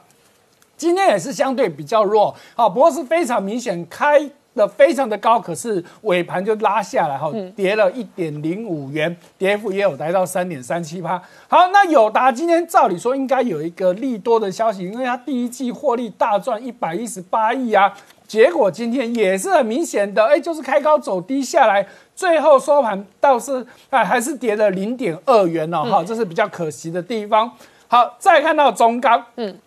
J: 今天也是相对比较弱，好，不过是非常明显开的非常的高，可是尾盘就拉下来，哈，跌了一点零五元，跌幅也有来到三点三七八。好，那友达今天照理说应该有一个利多的消息，因为它第一季获利大赚一百一十八亿啊，结果今天也是很明显的，哎，就是开高走低下来，最后收盘倒是哎还是跌了零点二元哦，哈，这是比较可惜的地方。好，再看到中钢，嗯。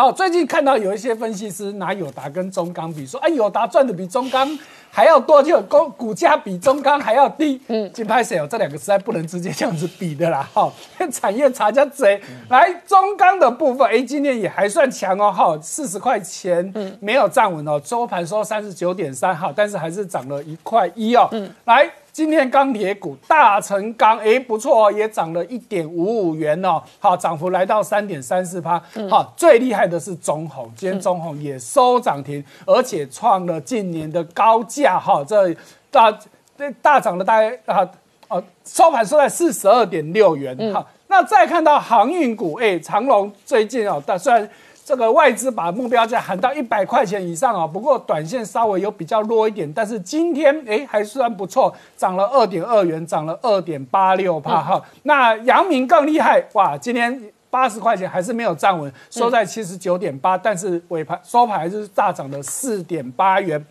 J: 好，最近看到有一些分析师拿友达跟中钢比，说，哎，友达赚的比中钢还要多，就股股价比中钢还要低。嗯，金拍谁哦？这两个实在不能直接这样子比的啦。哈，产业差价贼。来，中钢的部分，哎，今天也还算强哦。哈，四十块钱，没有站稳哦。周盘收三十九点三，哈，但是还是涨了一块一哦。嗯，来。今天钢铁股大成钢，哎，不错哦，也涨了一点五五元哦，好，涨幅来到三点三四趴。好，最厉害的是中红，今天中红也收涨停，而且创了近年的高价，哈，这大这大涨了大概啊哦，收盘收在四十二点六元。好，那再看到航运股，哎，长隆最近哦，但虽然。这个外资把目标价喊到一百块钱以上啊，不过短线稍微有比较弱一点，但是今天哎还算不错，涨了二点二元，涨了二点八六帕哈。那阳明更厉害哇，今天八十块钱还是没有站稳，收在七十九点八，但是尾盘收盘还是大涨了四点八元。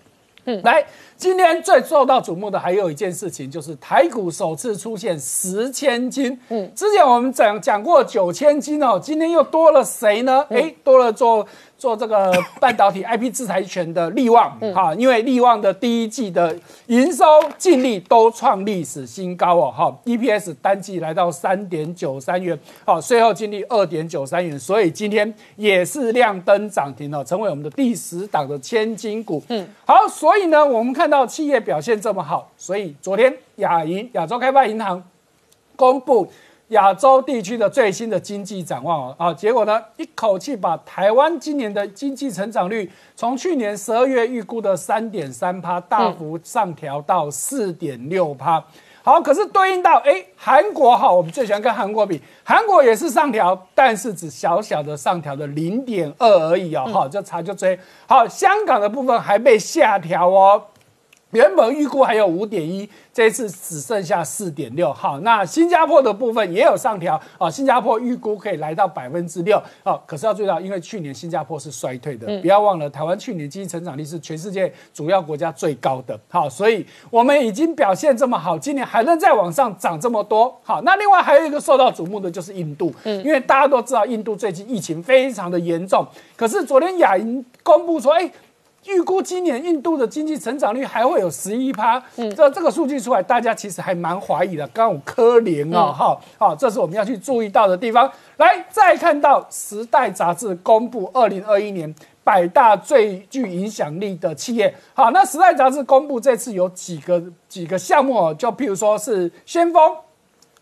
J: 嗯，来，今天最受到瞩目的还有一件事情，就是台股首次出现十千金。嗯，之前我们讲讲过九千金哦，今天又多了谁呢？哎，多了做。做这个半导体 IP 制裁权的利旺，哈，因为利旺的第一季的营收净利都创历史新高哦，哈，EPS 单季来到三点九三元，好，税后净利二点九三元，所以今天也是亮灯涨停了，成为我们的第十档的千金股。嗯，好，所以呢，我们看到企业表现这么好，所以昨天亚银亚洲开发银行公布。亚洲地区的最新的经济展望啊，结果呢，一口气把台湾今年的经济成长率从去年十二月预估的三点三趴大幅上调到四点六趴。好，可是对应到哎，韩国哈，我们最喜欢跟韩国比，韩国也是上调，但是只小小的上调的零点二而已哦，好，就查就追。好，香港的部分还被下调哦。原本预估还有五点一，这次只剩下四点六。好，那新加坡的部分也有上调啊，新加坡预估可以来到百分之六。哦，可是要注意到，因为去年新加坡是衰退的，不要忘了，台湾去年经济成长率是全世界主要国家最高的。好，所以我们已经表现这么好，今年还能再往上涨这么多。好，那另外还有一个受到瞩目的就是印度，嗯，因为大家都知道印度最近疫情非常的严重，可是昨天亚银公布说，哎。预估今年印度的经济成长率还会有十一趴，嗯，这这个数据出来，大家其实还蛮怀疑的。刚好科联哦，哈，好，这是我们要去注意到的地方。来，再看到《时代》杂志公布二零二一年百大最具影响力的企业。好，那《时代》杂志公布这次有几个几个项目哦，就譬如说是先锋。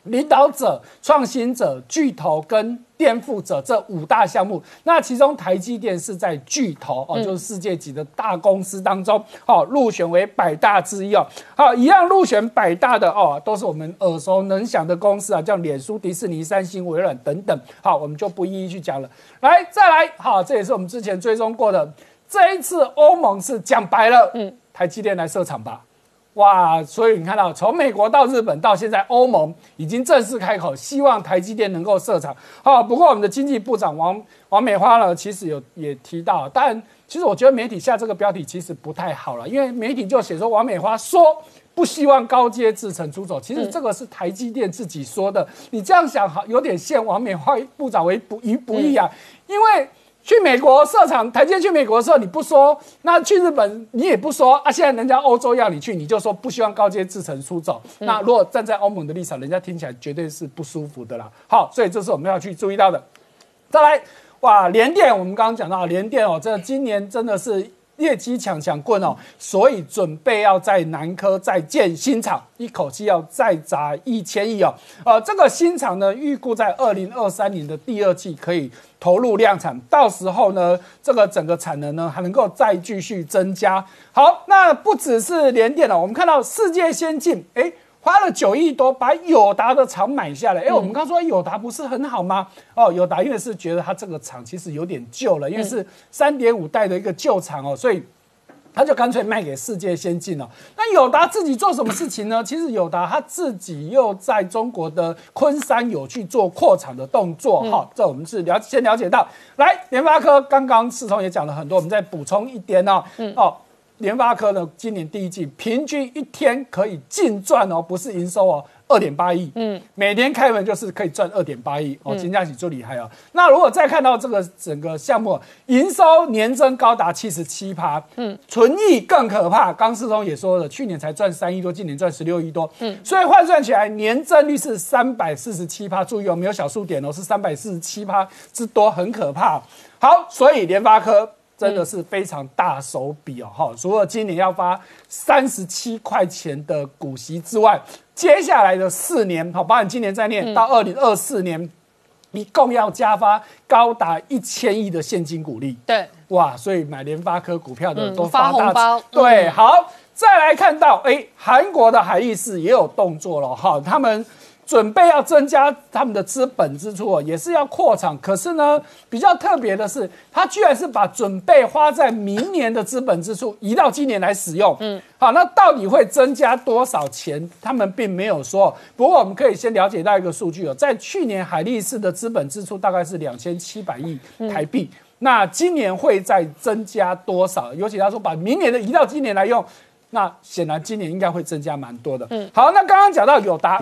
J: 领导者、创新者、巨头跟颠覆者这五大项目，那其中台积电是在巨头哦，就是世界级的大公司当中，哦，入选为百大之一哦。好，一样入选百大的哦，都是我们耳熟能详的公司啊，像脸书、迪士尼、三星、微软等等。好，我们就不一一去讲了。来，再来，好，这也是我们之前追踪过的。这一次欧盟是讲白了，嗯，台积电来设厂吧。哇，所以你看到从美国到日本到现在，欧盟已经正式开口，希望台积电能够设厂。好，不过我们的经济部长王王美花呢，其实有也提到，但其实我觉得媒体下这个标题其实不太好了，因为媒体就写说王美花说不希望高阶制程出走，其实这个是台积电自己说的。你这样想，好有点陷王美花部长为不于不义啊，因为。去美国设厂，台积去美国的时候你不说，那去日本你也不说啊。现在人家欧洲要你去，你就说不希望高阶制程出走。那如果站在欧盟的立场，人家听起来绝对是不舒服的啦。好，所以这是我们要去注意到的。再来，哇，联电，我们刚刚讲到联电哦，这今年真的是。业绩抢抢棍哦，所以准备要在南科再建新厂，一口气要再砸一千亿哦。呃，这个新厂呢，预估在二零二三年的第二季可以投入量产，到时候呢，这个整个产能呢还能够再继续增加。好，那不只是联电了，我们看到世界先进，哎。花了九亿多把友达的厂买下来，哎，我们刚说友达不是很好吗？哦，友达因为是觉得它这个厂其实有点旧了，因为是三点五代的一个旧厂哦，所以他就干脆卖给世界先进了。那友达自己做什么事情呢？其实友达他自己又在中国的昆山有去做扩厂的动作哈，这我们是了先了解到。来，联发科刚刚世聪也讲了很多，我们再补充一点哦，哦。联发科呢，今年第一季平均一天可以净赚哦，不是营收哦，二点八亿。嗯，每天开门就是可以赚二点八亿哦，金价起最厉害哦。那如果再看到这个整个项目营收年增高达七十七趴，嗯，纯益更可怕。刚世聪也说了，去年才赚三亿多，今年赚十六亿多。嗯，所以换算起来年增率是三百四十七趴。注意哦，没有小数点哦，是三百四十七趴之多，很可怕。好，所以联发科。真的是非常大手笔哦！哈，除了今年要发三十七块钱的股息之外，接下来的四年，好，包含今年在念到二零二四年，一共要加发高达一千亿的现金股利。
A: 对，
J: 哇，所以买联发科股票的都
A: 发红包。
J: 对，好，再来看到，哎，韩国的海力士也有动作了，哈，他们。准备要增加他们的资本支出哦，也是要扩厂。可是呢，比较特别的是，他居然是把准备花在明年的资本支出移到今年来使用。嗯，好，那到底会增加多少钱？他们并没有说。不过我们可以先了解到一个数据哦，在去年海力士的资本支出大概是两千七百亿台币。那今年会再增加多少？尤其他说把明年的移到今年来用，那显然今年应该会增加蛮多的。嗯，好，那刚刚讲到友达。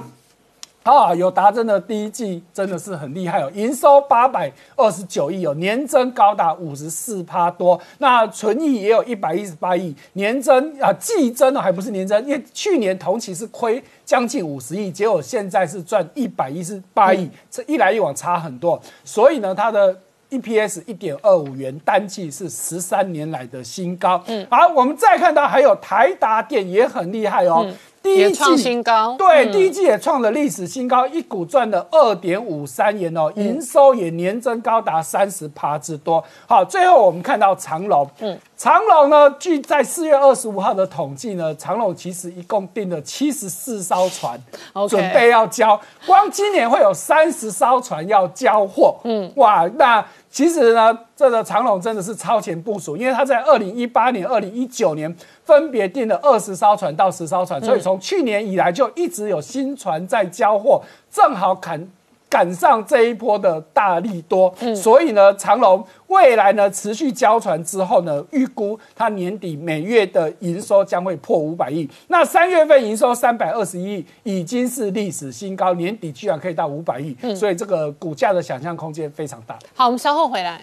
J: 啊，友达真的第一季真的是很厉害哦，营收八百二十九亿哦，年增高达五十四趴多，那存益也有一百一十八亿，年增啊季增呢还不是年增，因为去年同期是亏将近五十亿，结果现在是赚一百一十八亿，这一来一往差很多，所以呢，它的 EPS 一点二五元，单季是十三年来的新高。嗯，好，我们再看到还有台达电也很厉害哦。第
A: 一季新高，
J: 对，第一季也创了历史新高，一股赚了二点五三元哦，营收也年增高达三十趴之多。好，最后我们看到长隆，嗯，长隆呢，据在四月二十五号的统计呢，长隆其实一共订了七十四艘船，准备要交，光今年会有三十艘船要交货，嗯，哇，那。其实呢，这个长隆真的是超前部署，因为他在二零一八年、二零一九年分别订了二十艘船到十艘船，所以从去年以来就一直有新船在交货，正好赶赶上这一波的大力多，所以呢，长隆未来呢持续交船之后呢，预估它年底每月的营收将会破五百亿。那三月份营收三百二十亿，已经是历史新高，年底居然可以到五百亿，所以这个股价的想象空间非常大。
A: 好，我们稍后回来。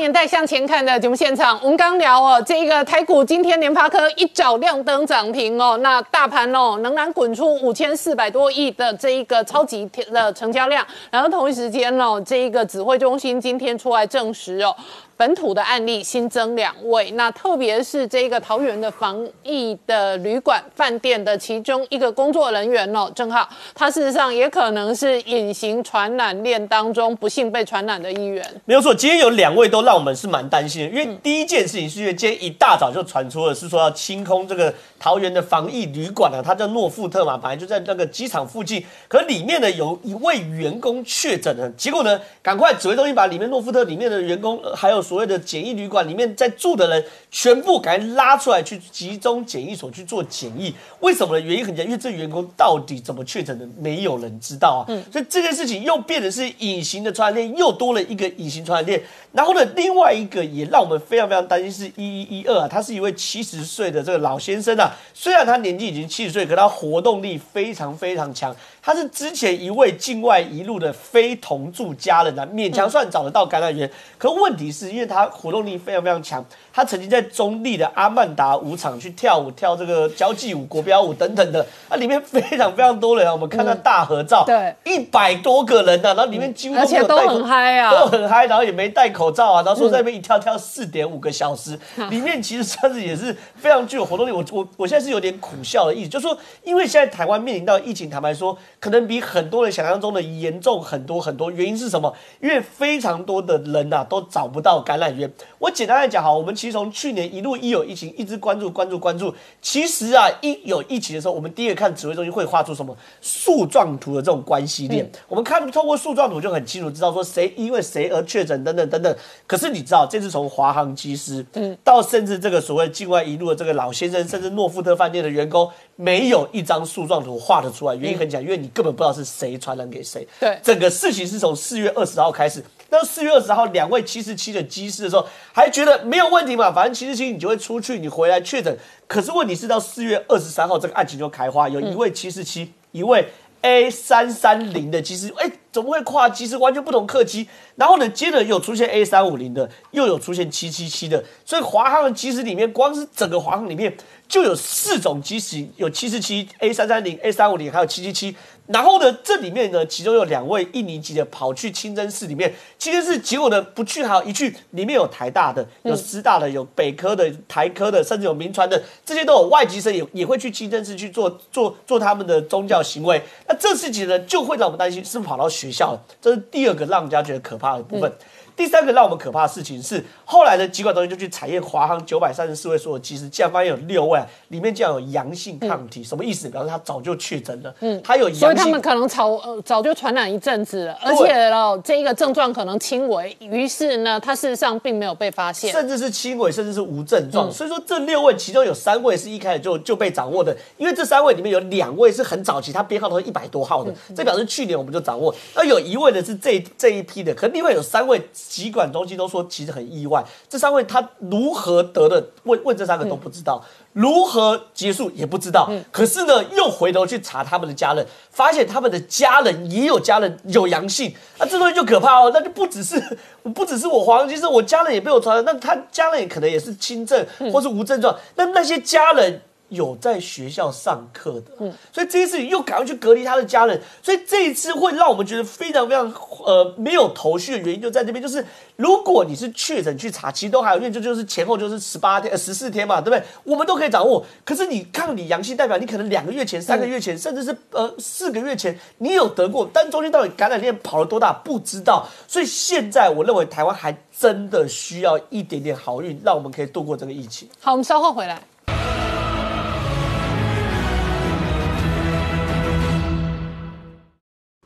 A: 年代向前看的节目现场，我们刚聊哦，这个台股今天联发科一早亮灯涨停哦，那大盘哦仍然滚出五千四百多亿的这一个超级的成交量，然后同一时间哦，这一个指挥中心今天出来证实哦。本土的案例新增两位，那特别是这个桃园的防疫的旅馆饭店的其中一个工作人员哦，正好他事实上也可能是隐形传染链当中不幸被传染的一员。
H: 没有错，今天有两位都让我们是蛮担心的，因为第一件事情是因为今天一大早就传出了是说要清空这个桃园的防疫旅馆啊，它叫诺富特嘛，本来就在那个机场附近，可里面呢有一位员工确诊了，结果呢赶快指挥中心把里面诺富特里面的员工还有。所谓的简易旅馆里面在住的人，全部赶紧拉出来去集中检疫所去做检疫。为什么呢？原因很简单，因为这员工到底怎么确诊的，没有人知道啊。所以这件事情又变成是隐形的传染链，又多了一个隐形传染链。然后呢，另外一个也让我们非常非常担心是一一一二啊，他是一位七十岁的这个老先生啊。虽然他年纪已经七十岁，可他活动力非常非常强。他是之前一位境外一路的非同住家人啊，勉强算找得到感染源。可问题是因为他活动力非常非常强。他曾经在中立的阿曼达舞场去跳舞，跳这个交际舞、国标舞等等的，啊，里面非常非常多人啊。我们看到大合照，
A: 对，
H: 一百多个人呢，然后里面几乎
A: 而且都很嗨啊，
H: 都很嗨，然后也没戴口罩啊，然后说在那边一跳跳四点五个小时，里面其实算是也是非常具有活动力。我我我现在是有点苦笑的意思，就是说，因为现在台湾面临到疫情，坦白说，可能比很多人想象中的严重很多很多。原因是什么？因为非常多的人呐都找不到感染源。我简单来讲，哈，我们。其实从去年一路一有疫情，一直关注关注关注。其实啊，一有疫情的时候，我们第一个看指挥中心会画出什么树状图的这种关系链。我们看透过树状图就很清楚知道说谁因为谁而确诊等等等等。可是你知道，这次从华航机师，嗯，到甚至这个所谓境外一路的这个老先生，甚至诺富特饭店的员工，没有一张树状图画得出来。原因很简单，因为你根本不知道是谁传染给谁。
A: 对，
H: 整个事情是从四月二十号开始。到四月二十号，两位七十七的机师的时候，还觉得没有问题嘛？反正七十七你就会出去，你回来确诊。可是问题是到四月二十三号，这个案情就开花，有一位七十七，一位 A 三三零的机师，哎，怎么会跨机师？完全不同客机。然后呢，接着有出现 A 三五零的，又有出现七七七的，所以华航的机师里面，光是整个华航里面就有四种机型，有七十七、A 三三零、A 三五零，还有七七七。然后呢，这里面呢，其中有两位印尼籍的跑去清真寺里面，清真寺结果呢不去，还有一去，里面有台大的，有师大的，有北科的，台科的，甚至有民传的，这些都有外籍生也也会去清真寺去做做做他们的宗教行为。那这事情呢，就会让我们担心是不是跑到学校了？这是第二个让人家觉得可怕的部分。第三个让我们可怕的事情是，后来的疾管中心就去采验华航九百三十四位所有机师，竟然发现有六位里面竟然有阳性抗体，什么意思？表示他早就确诊了，嗯，他有阳性，
A: 所以他们可能早呃早就传染一阵子了，而且哦，这一个症状可能轻微，于是呢，他事实上并没有被发现，
H: 甚至是轻微，甚至是无症状。所以说这六位其中有三位是一开始就就被掌握的，因为这三位里面有两位是很早期，他编号都是一百多号的，这表示去年我们就掌握。那有一位的是这这一批的，可另外有三位疾管中心都说其实很意外，这三位他如何得的？问问这三个都不知道，如何结束也不知道。可是呢，又回头去查他们的家人，发现他们的家人也有家人有阳性，那这东西就可怕哦。那就不只是 不只是我黄其实我家人也被我传染，那他家人也可能也是轻症或是无症状，那那些家人。有在学校上课的，嗯，所以这一次又赶快去隔离他的家人，所以这一次会让我们觉得非常非常呃没有头绪的原因就在这边，就是如果你是确诊去查，其实都还有，因为这就是前后就是十八天呃十四天嘛，对不对？我们都可以掌握。可是你抗体阳性代表你可能两个月前、三个月前，甚至是呃四个月前你有得过，但中间到底感染链跑了多大不知道。所以现在我认为台湾还真的需要一点点好运，让我们可以度过这个疫情。
A: 好，我们稍后回来。